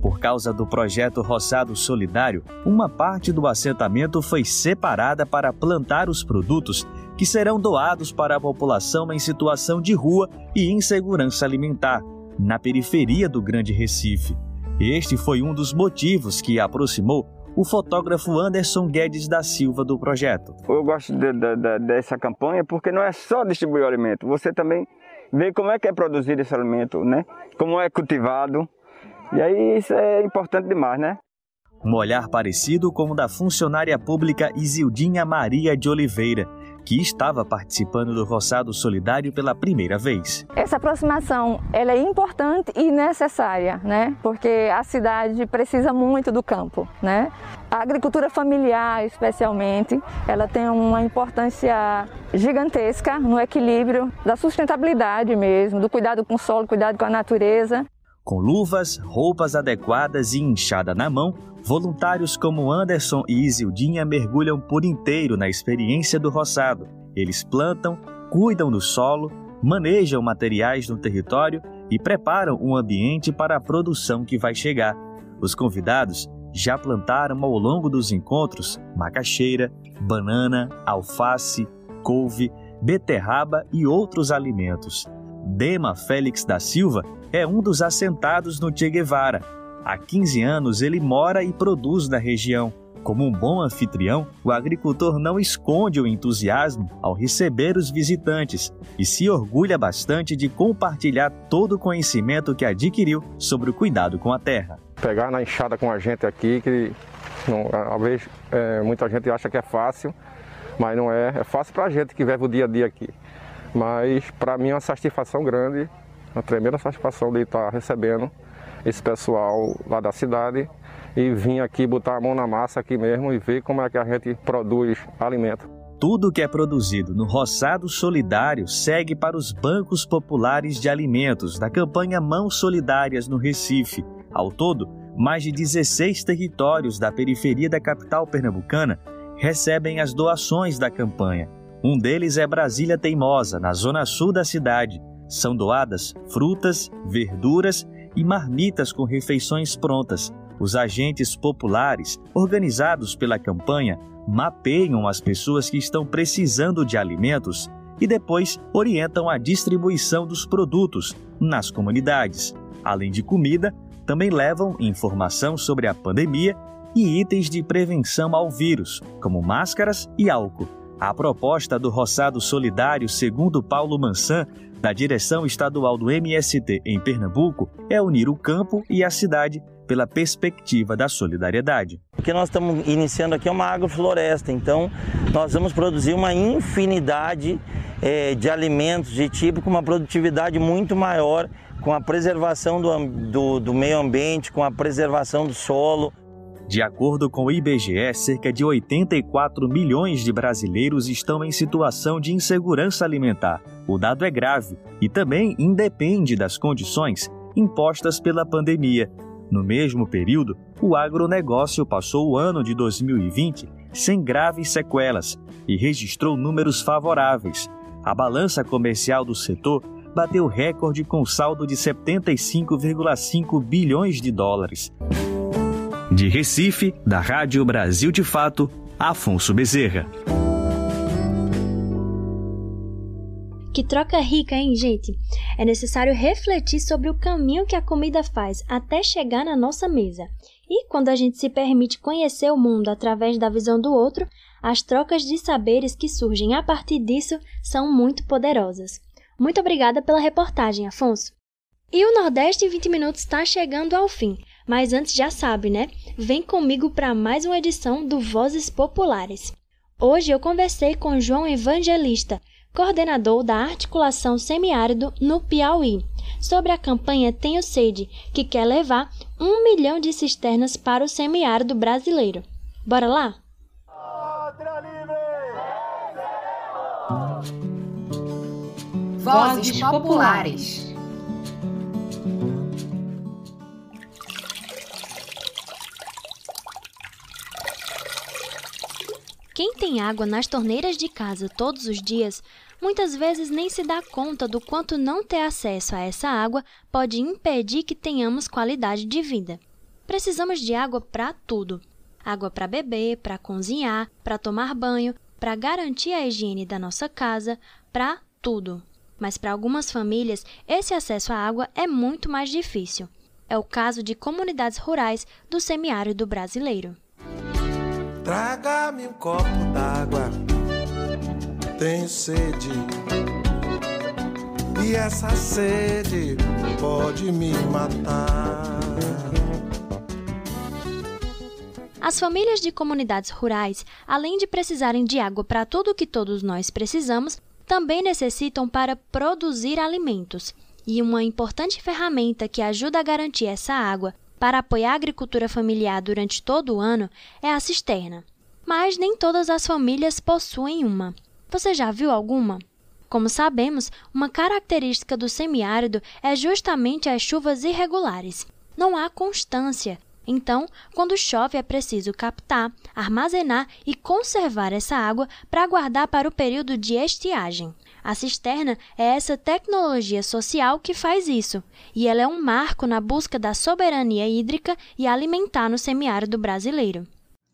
Por causa do projeto Roçado Solidário, uma parte do assentamento foi separada para plantar os produtos que serão doados para a população em situação de rua e insegurança alimentar, na periferia do Grande Recife. Este foi um dos motivos que aproximou o fotógrafo Anderson Guedes da Silva do projeto. Eu gosto de, de, de, dessa campanha porque não é só distribuir o alimento, você também vê como é que é produzido esse alimento, né? Como é cultivado. E aí isso é importante demais, né? Um olhar parecido com o da funcionária pública Isildinha Maria de Oliveira, que estava participando do Roçado Solidário pela primeira vez. Essa aproximação ela é importante e necessária, né? porque a cidade precisa muito do campo. Né? A agricultura familiar, especialmente, ela tem uma importância gigantesca no equilíbrio da sustentabilidade mesmo, do cuidado com o solo, cuidado com a natureza. Com luvas, roupas adequadas e enxada na mão, voluntários como Anderson e Isildinha mergulham por inteiro na experiência do roçado. Eles plantam, cuidam do solo, manejam materiais no território e preparam um ambiente para a produção que vai chegar. Os convidados já plantaram ao longo dos encontros macaxeira, banana, alface, couve, beterraba e outros alimentos. Dema Félix da Silva, é um dos assentados no Che Guevara. Há 15 anos ele mora e produz na região. Como um bom anfitrião, o agricultor não esconde o entusiasmo ao receber os visitantes e se orgulha bastante de compartilhar todo o conhecimento que adquiriu sobre o cuidado com a terra. Pegar na enxada com a gente aqui, que não, às vezes é, muita gente acha que é fácil, mas não é. É fácil para a gente que vive o dia a dia aqui. Mas para mim é uma satisfação grande, uma tremenda satisfação de estar recebendo esse pessoal lá da cidade e vim aqui botar a mão na massa aqui mesmo e ver como é que a gente produz alimento. Tudo que é produzido no Roçado Solidário segue para os bancos populares de alimentos da campanha Mãos Solidárias no Recife. Ao todo, mais de 16 territórios da periferia da capital pernambucana recebem as doações da campanha. Um deles é Brasília Teimosa, na zona sul da cidade. São doadas frutas, verduras e marmitas com refeições prontas. Os agentes populares, organizados pela campanha, mapeiam as pessoas que estão precisando de alimentos e depois orientam a distribuição dos produtos nas comunidades. Além de comida, também levam informação sobre a pandemia e itens de prevenção ao vírus, como máscaras e álcool. A proposta do Roçado Solidário, segundo Paulo Mansan, da direção estadual do MST em Pernambuco, é unir o campo e a cidade pela perspectiva da solidariedade. O que nós estamos iniciando aqui é uma agrofloresta, então nós vamos produzir uma infinidade é, de alimentos de tipo com uma produtividade muito maior, com a preservação do, do, do meio ambiente, com a preservação do solo. De acordo com o IBGE, cerca de 84 milhões de brasileiros estão em situação de insegurança alimentar. O dado é grave e também independe das condições impostas pela pandemia. No mesmo período, o agronegócio passou o ano de 2020 sem graves sequelas e registrou números favoráveis. A balança comercial do setor bateu recorde com saldo de 75,5 bilhões de dólares. De Recife, da Rádio Brasil de Fato, Afonso Bezerra. Que troca rica, hein, gente? É necessário refletir sobre o caminho que a comida faz até chegar na nossa mesa. E quando a gente se permite conhecer o mundo através da visão do outro, as trocas de saberes que surgem a partir disso são muito poderosas. Muito obrigada pela reportagem, Afonso. E o Nordeste em 20 Minutos está chegando ao fim. Mas antes já sabe, né? Vem comigo para mais uma edição do Vozes Populares. Hoje eu conversei com João Evangelista, coordenador da articulação semiárido no Piauí, sobre a campanha Tenho Sede, que quer levar um milhão de cisternas para o semiárido brasileiro. Bora lá? Vozes Populares. Quem tem água nas torneiras de casa todos os dias, muitas vezes nem se dá conta do quanto não ter acesso a essa água pode impedir que tenhamos qualidade de vida. Precisamos de água para tudo: água para beber, para cozinhar, para tomar banho, para garantir a higiene da nossa casa, para tudo. Mas para algumas famílias, esse acesso à água é muito mais difícil. É o caso de comunidades rurais do semiárido brasileiro. Traga-me um copo d'água, tenho sede. E essa sede pode me matar. As famílias de comunidades rurais, além de precisarem de água para tudo o que todos nós precisamos, também necessitam para produzir alimentos. E uma importante ferramenta que ajuda a garantir essa água para apoiar a agricultura familiar durante todo o ano é a cisterna. Mas nem todas as famílias possuem uma. Você já viu alguma? Como sabemos, uma característica do semiárido é justamente as chuvas irregulares. Não há constância. Então, quando chove, é preciso captar, armazenar e conservar essa água para guardar para o período de estiagem. A cisterna é essa tecnologia social que faz isso, e ela é um marco na busca da soberania hídrica e alimentar no semiárido brasileiro.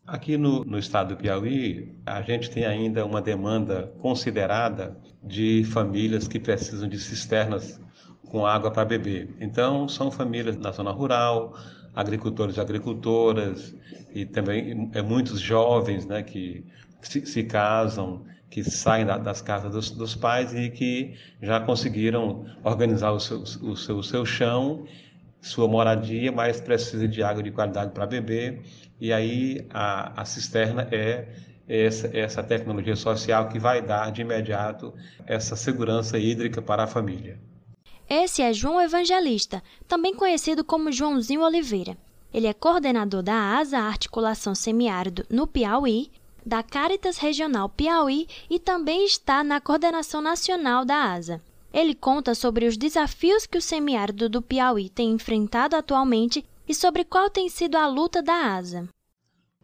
Aqui no, no estado do Piauí, a gente tem ainda uma demanda considerada de famílias que precisam de cisternas com água para beber. Então, são famílias na zona rural, agricultores e agricultoras, e também é, muitos jovens né, que se, se casam, que saem da, das casas dos, dos, pais e que já conseguiram organizar o seu, o seu, o seu chão, sua moradia, mas precisam de água de qualidade para beber e aí a, a cisterna é essa, essa tecnologia social que vai dar de imediato essa segurança hídrica para a família. Esse é João Evangelista, também conhecido como Joãozinho Oliveira. Ele é coordenador da ASA Articulação Semiárido no Piauí, da Caritas Regional Piauí e também está na coordenação nacional da ASA. Ele conta sobre os desafios que o semiárido do Piauí tem enfrentado atualmente e sobre qual tem sido a luta da ASA.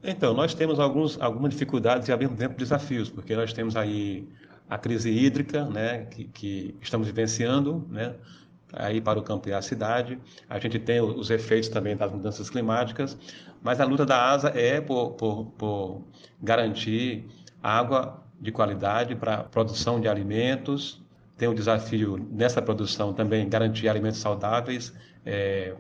Então, nós temos alguns, algumas dificuldades e, ao mesmo tempo, desafios, porque nós temos aí a crise hídrica, né, que, que estamos vivenciando, né, aí para o campo e a cidade. A gente tem os efeitos também das mudanças climáticas, mas a luta da ASA é por, por, por garantir água de qualidade para produção de alimentos. Tem o desafio nessa produção também garantir alimentos saudáveis, é,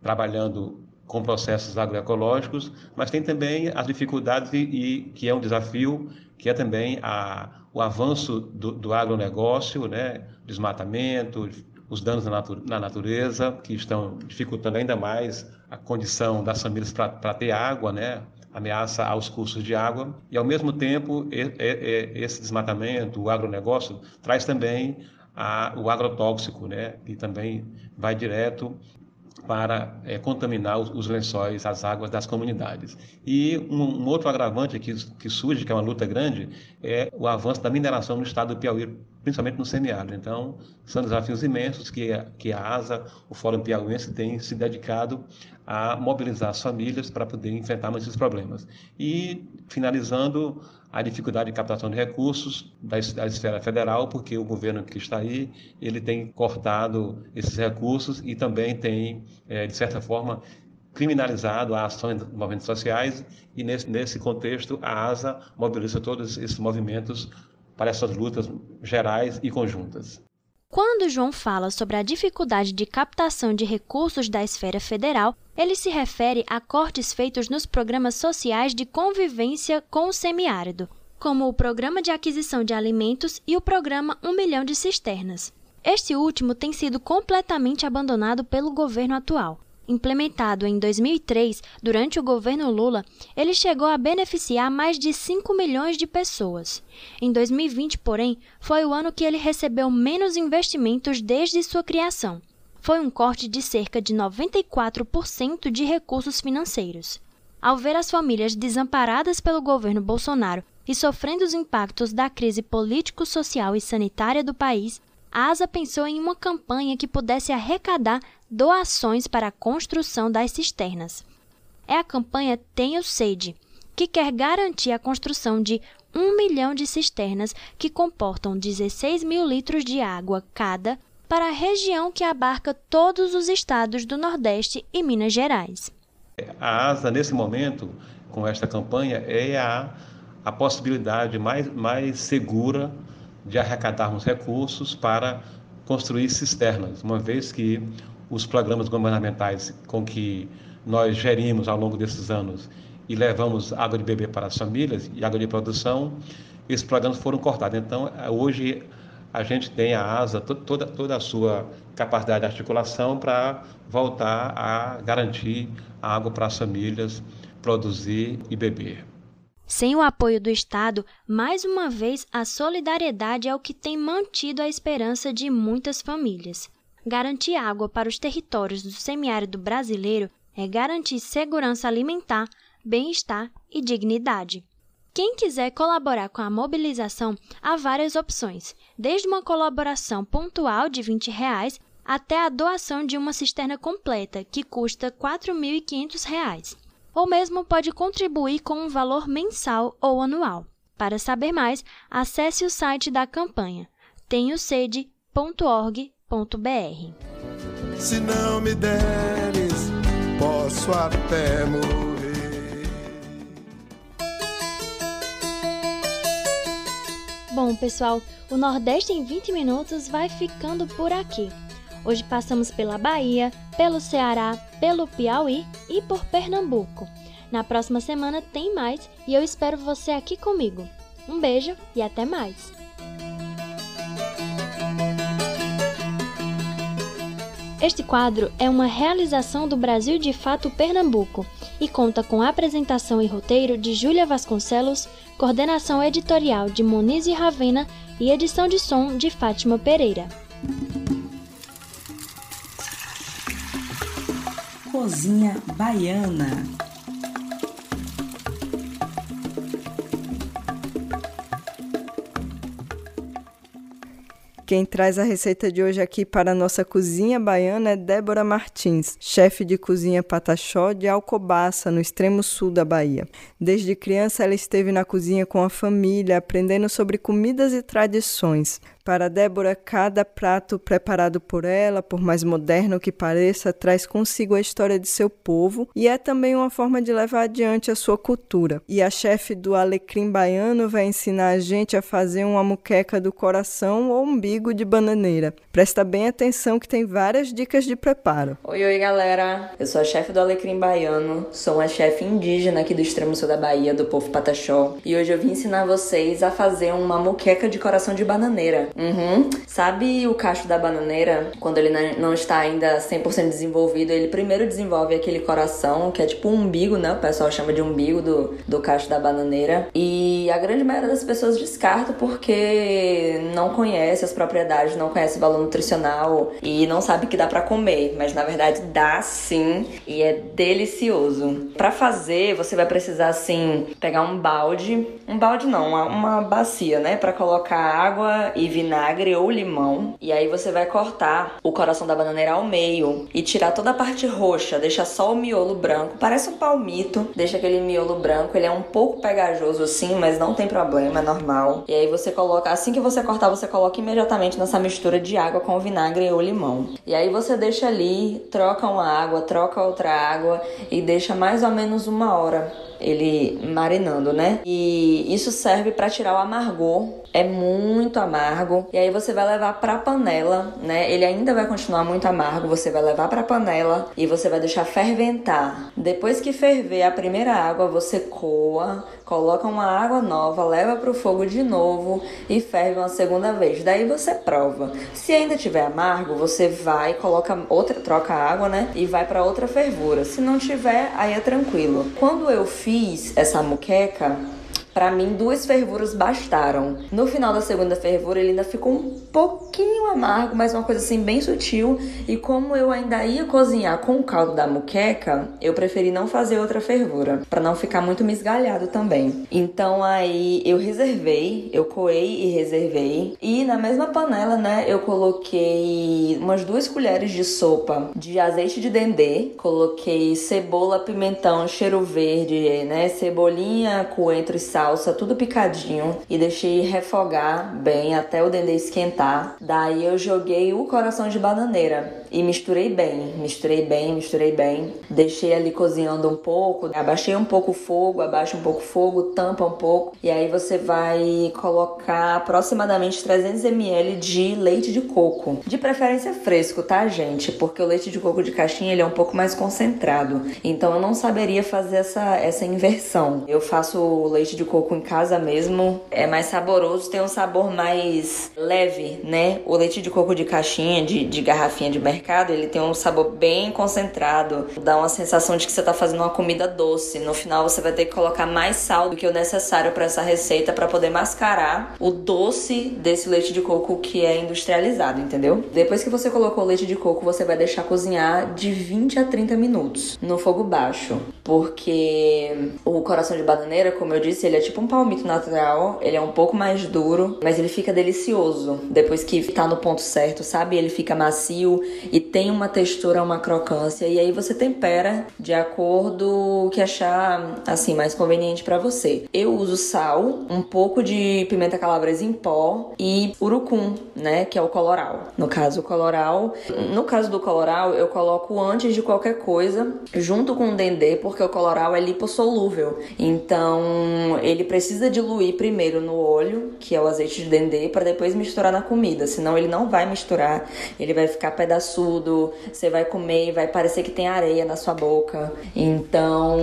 trabalhando com processos agroecológicos, mas tem também as dificuldades e, e que é um desafio, que é também a, o avanço do, do agronegócio, né, desmatamento, os danos na, natu na, natureza, que estão dificultando ainda mais a condição das famílias para ter água, né, ameaça aos custos de água, e ao mesmo tempo esse desmatamento, o agronegócio, traz também a, o agrotóxico, né, que também vai direto para é, contaminar os, os, lençóis, as águas das comunidades. E um, um, outro agravante que, que surge, que é uma luta grande, é o avanço da mineração no estado do Piauí, principalmente no semiárido. Então, são desafios imensos que, que a ASA, o Fórum Piauiense, tem se dedicado a mobilizar as famílias para poder enfrentar esses problemas. E, finalizando, a dificuldade de captação de recursos da, da esfera federal, porque o governo que está aí, ele tem cortado esses recursos e também tem, é, de certa forma, criminalizado a ação de movimentos sociais e nesse, nesse contexto a ASA mobiliza todos esses movimentos para essas lutas gerais e conjuntas. Quando João fala sobre a dificuldade de captação de recursos da esfera federal, ele se refere a cortes feitos nos programas sociais de convivência com o semiárido, como o Programa de Aquisição de Alimentos e o Programa 1 Milhão de Cisternas. Este último tem sido completamente abandonado pelo governo atual. Implementado em 2003, durante o governo Lula, ele chegou a beneficiar mais de 5 milhões de pessoas. Em 2020, porém, foi o ano que ele recebeu menos investimentos desde sua criação. Foi um corte de cerca de 94% de recursos financeiros. Ao ver as famílias desamparadas pelo governo Bolsonaro e sofrendo os impactos da crise político, social e sanitária do país, a ASA pensou em uma campanha que pudesse arrecadar doações para a construção das cisternas. É a campanha Tenho Sede, que quer garantir a construção de um milhão de cisternas que comportam 16 mil litros de água cada para a região que abarca todos os estados do Nordeste e Minas Gerais. A ASA, nesse momento, com esta campanha, é a, a possibilidade mais, mais segura de arrecadarmos recursos para construir cisternas, uma vez que os programas governamentais com que nós gerimos ao longo desses anos e levamos água de beber para as famílias e água de produção, esses programas foram cortados. Então, hoje a gente tem a asa, toda, toda a sua capacidade de articulação para voltar a garantir a água para as famílias produzir e beber. Sem o apoio do Estado, mais uma vez a solidariedade é o que tem mantido a esperança de muitas famílias. Garantir água para os territórios do semiárido brasileiro é garantir segurança alimentar, bem-estar e dignidade. Quem quiser colaborar com a mobilização, há várias opções, desde uma colaboração pontual de 20 reais até a doação de uma cisterna completa, que custa R$ 4.500, ou mesmo pode contribuir com um valor mensal ou anual. Para saber mais, acesse o site da campanha www.ecosistema.org.br. Se não me deres, posso até morrer. Bom, pessoal, o Nordeste em 20 minutos vai ficando por aqui. Hoje passamos pela Bahia, pelo Ceará, pelo Piauí e por Pernambuco. Na próxima semana tem mais e eu espero você aqui comigo. Um beijo e até mais! Este quadro é uma realização do Brasil de Fato Pernambuco e conta com apresentação e roteiro de Júlia Vasconcelos, coordenação editorial de Moniz e Ravena e edição de som de Fátima Pereira. Cozinha Baiana Quem traz a receita de hoje aqui para a nossa cozinha baiana é Débora Martins, chefe de cozinha Pataxó de Alcobaça, no extremo sul da Bahia. Desde criança, ela esteve na cozinha com a família, aprendendo sobre comidas e tradições. Para Débora, cada prato preparado por ela, por mais moderno que pareça, traz consigo a história de seu povo e é também uma forma de levar adiante a sua cultura. E a chefe do Alecrim Baiano vai ensinar a gente a fazer uma muqueca do coração ou umbigo de bananeira. Presta bem atenção que tem várias dicas de preparo. Oi, oi, galera! Eu sou a chefe do Alecrim Baiano, sou uma chefe indígena aqui do extremo sul da Bahia, do povo Pataxó, e hoje eu vim ensinar vocês a fazer uma muqueca de coração de bananeira. Uhum. Sabe o cacho da bananeira? Quando ele não está ainda 100% desenvolvido, ele primeiro desenvolve aquele coração, que é tipo um umbigo, né? O pessoal chama de umbigo do, do cacho da bananeira. E a grande maioria das pessoas descarta porque não conhece as propriedades, não conhece o valor nutricional e não sabe que dá para comer. Mas na verdade dá sim e é delicioso. Para fazer, você vai precisar assim pegar um balde, um balde não, uma, bacia, né? Para colocar água e vinagre vinagre ou limão. E aí você vai cortar o coração da bananeira ao meio e tirar toda a parte roxa, deixa só o miolo branco. Parece um palmito, deixa aquele miolo branco. Ele é um pouco pegajoso assim, mas não tem problema, é normal. E aí você coloca, assim que você cortar, você coloca imediatamente nessa mistura de água com vinagre ou limão. E aí você deixa ali, troca uma água, troca outra água e deixa mais ou menos uma hora ele marinando, né? E isso serve para tirar o amargor. É muito amargo. E aí você vai levar para panela, né? Ele ainda vai continuar muito amargo. Você vai levar para panela e você vai deixar ferventar. Depois que ferver a primeira água, você coa, coloca uma água nova, leva para o fogo de novo e ferve uma segunda vez. Daí você prova. Se ainda tiver amargo, você vai, coloca outra, troca a água, né? E vai para outra fervura. Se não tiver, aí é tranquilo. Quando eu fiz essa muqueca, para mim, duas fervuras bastaram. No final da segunda fervura, ele ainda ficou um pouquinho amargo, mas uma coisa assim bem sutil. E como eu ainda ia cozinhar com o caldo da muqueca, eu preferi não fazer outra fervura, para não ficar muito misgalhado também. Então aí eu reservei, eu coei e reservei. E na mesma panela, né, eu coloquei umas duas colheres de sopa de azeite de dendê, coloquei cebola, pimentão, cheiro verde, né, cebolinha, coentro e sal salsa, tudo picadinho e deixei refogar bem até o dendê esquentar. Daí eu joguei o coração de bananeira e misturei bem, misturei bem, misturei bem. Deixei ali cozinhando um pouco, abaixei um pouco o fogo, abaixa um pouco o fogo, tampa um pouco e aí você vai colocar aproximadamente 300 ml de leite de coco. De preferência fresco, tá, gente? Porque o leite de coco de caixinha ele é um pouco mais concentrado. Então eu não saberia fazer essa, essa inversão. Eu faço o leite de coco em casa mesmo, é mais saboroso, tem um sabor mais leve, né? O leite de coco de caixinha, de, de garrafinha de mercado, ele tem um sabor bem concentrado, dá uma sensação de que você tá fazendo uma comida doce. No final você vai ter que colocar mais sal do que o necessário para essa receita para poder mascarar o doce desse leite de coco que é industrializado, entendeu? Depois que você colocou o leite de coco, você vai deixar cozinhar de 20 a 30 minutos no fogo baixo, porque o coração de bananeira, como eu disse, ele é tipo um palmito natural, ele é um pouco mais duro, mas ele fica delicioso depois que tá no ponto certo, sabe? Ele fica macio e tem uma textura, uma crocância e aí você tempera de acordo que achar assim mais conveniente para você. Eu uso sal, um pouco de pimenta calabresa em pó e urucum, né, que é o coloral. No caso o coloral, no caso do coloral eu coloco antes de qualquer coisa junto com o dendê, porque o coloral é lipossolúvel. Então, ele precisa diluir primeiro no óleo, que é o azeite de dendê, para depois misturar na comida. Senão ele não vai misturar, ele vai ficar você vai comer e vai parecer que tem areia na sua boca. Então,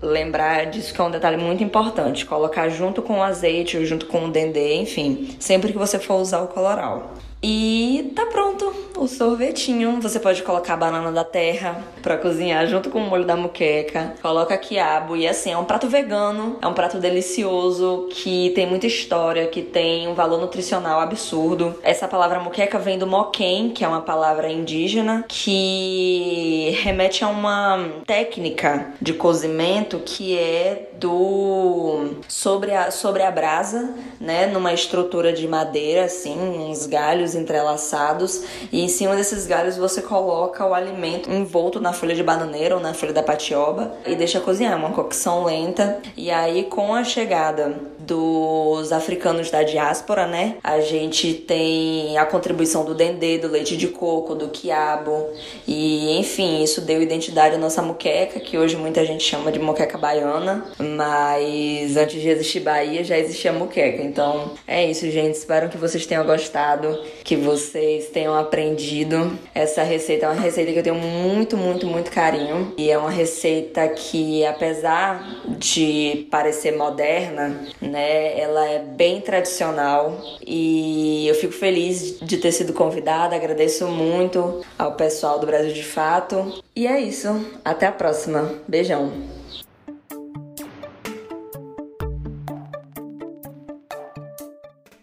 lembrar disso que é um detalhe muito importante. Colocar junto com o azeite junto com o dendê, enfim, sempre que você for usar o coloral. E tá pronto o sorvetinho. Você pode colocar a banana da terra para cozinhar junto com o molho da muqueca. Coloca quiabo e assim, é um prato vegano, é um prato delicioso que tem muita história, que tem um valor nutricional absurdo. Essa palavra muqueca vem do moquém, que é uma palavra indígena que remete a uma técnica de cozimento que é do sobre a sobre a brasa, né, numa estrutura de madeira assim, uns galhos entrelaçados e em cima desses galhos você coloca o alimento envolto na folha de bananeira ou na folha da patioba e deixa cozinhar, uma cocção lenta. E aí com a chegada dos africanos da diáspora, né? A gente tem a contribuição do dendê, do leite de coco, do quiabo e enfim, isso deu identidade à nossa muqueca, que hoje muita gente chama de muqueca baiana, mas antes de existir Bahia já existia muqueca. Então é isso, gente. Espero que vocês tenham gostado, que vocês tenham aprendido. Essa receita é uma receita que eu tenho muito, muito, muito carinho e é uma receita que apesar de parecer moderna, né? Ela é bem tradicional e eu fico feliz de ter sido convidada. Agradeço muito ao pessoal do Brasil de Fato. E é isso. Até a próxima. Beijão.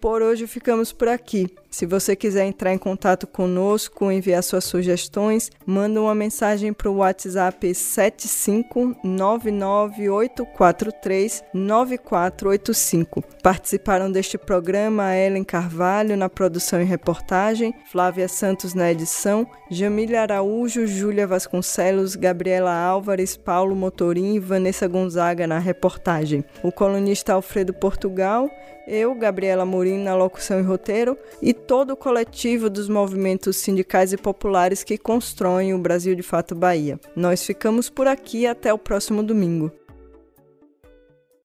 Por hoje ficamos por aqui. Se você quiser entrar em contato conosco, enviar suas sugestões, manda uma mensagem para o WhatsApp 75998439485. Participaram deste programa a Ellen Carvalho na produção e reportagem, Flávia Santos na edição, Jamília Araújo, Júlia Vasconcelos, Gabriela Álvares, Paulo Motorim e Vanessa Gonzaga na reportagem. O colunista Alfredo Portugal eu, Gabriela Morim, na locução e roteiro, e todo o coletivo dos movimentos sindicais e populares que constroem o Brasil de Fato Bahia. Nós ficamos por aqui até o próximo domingo.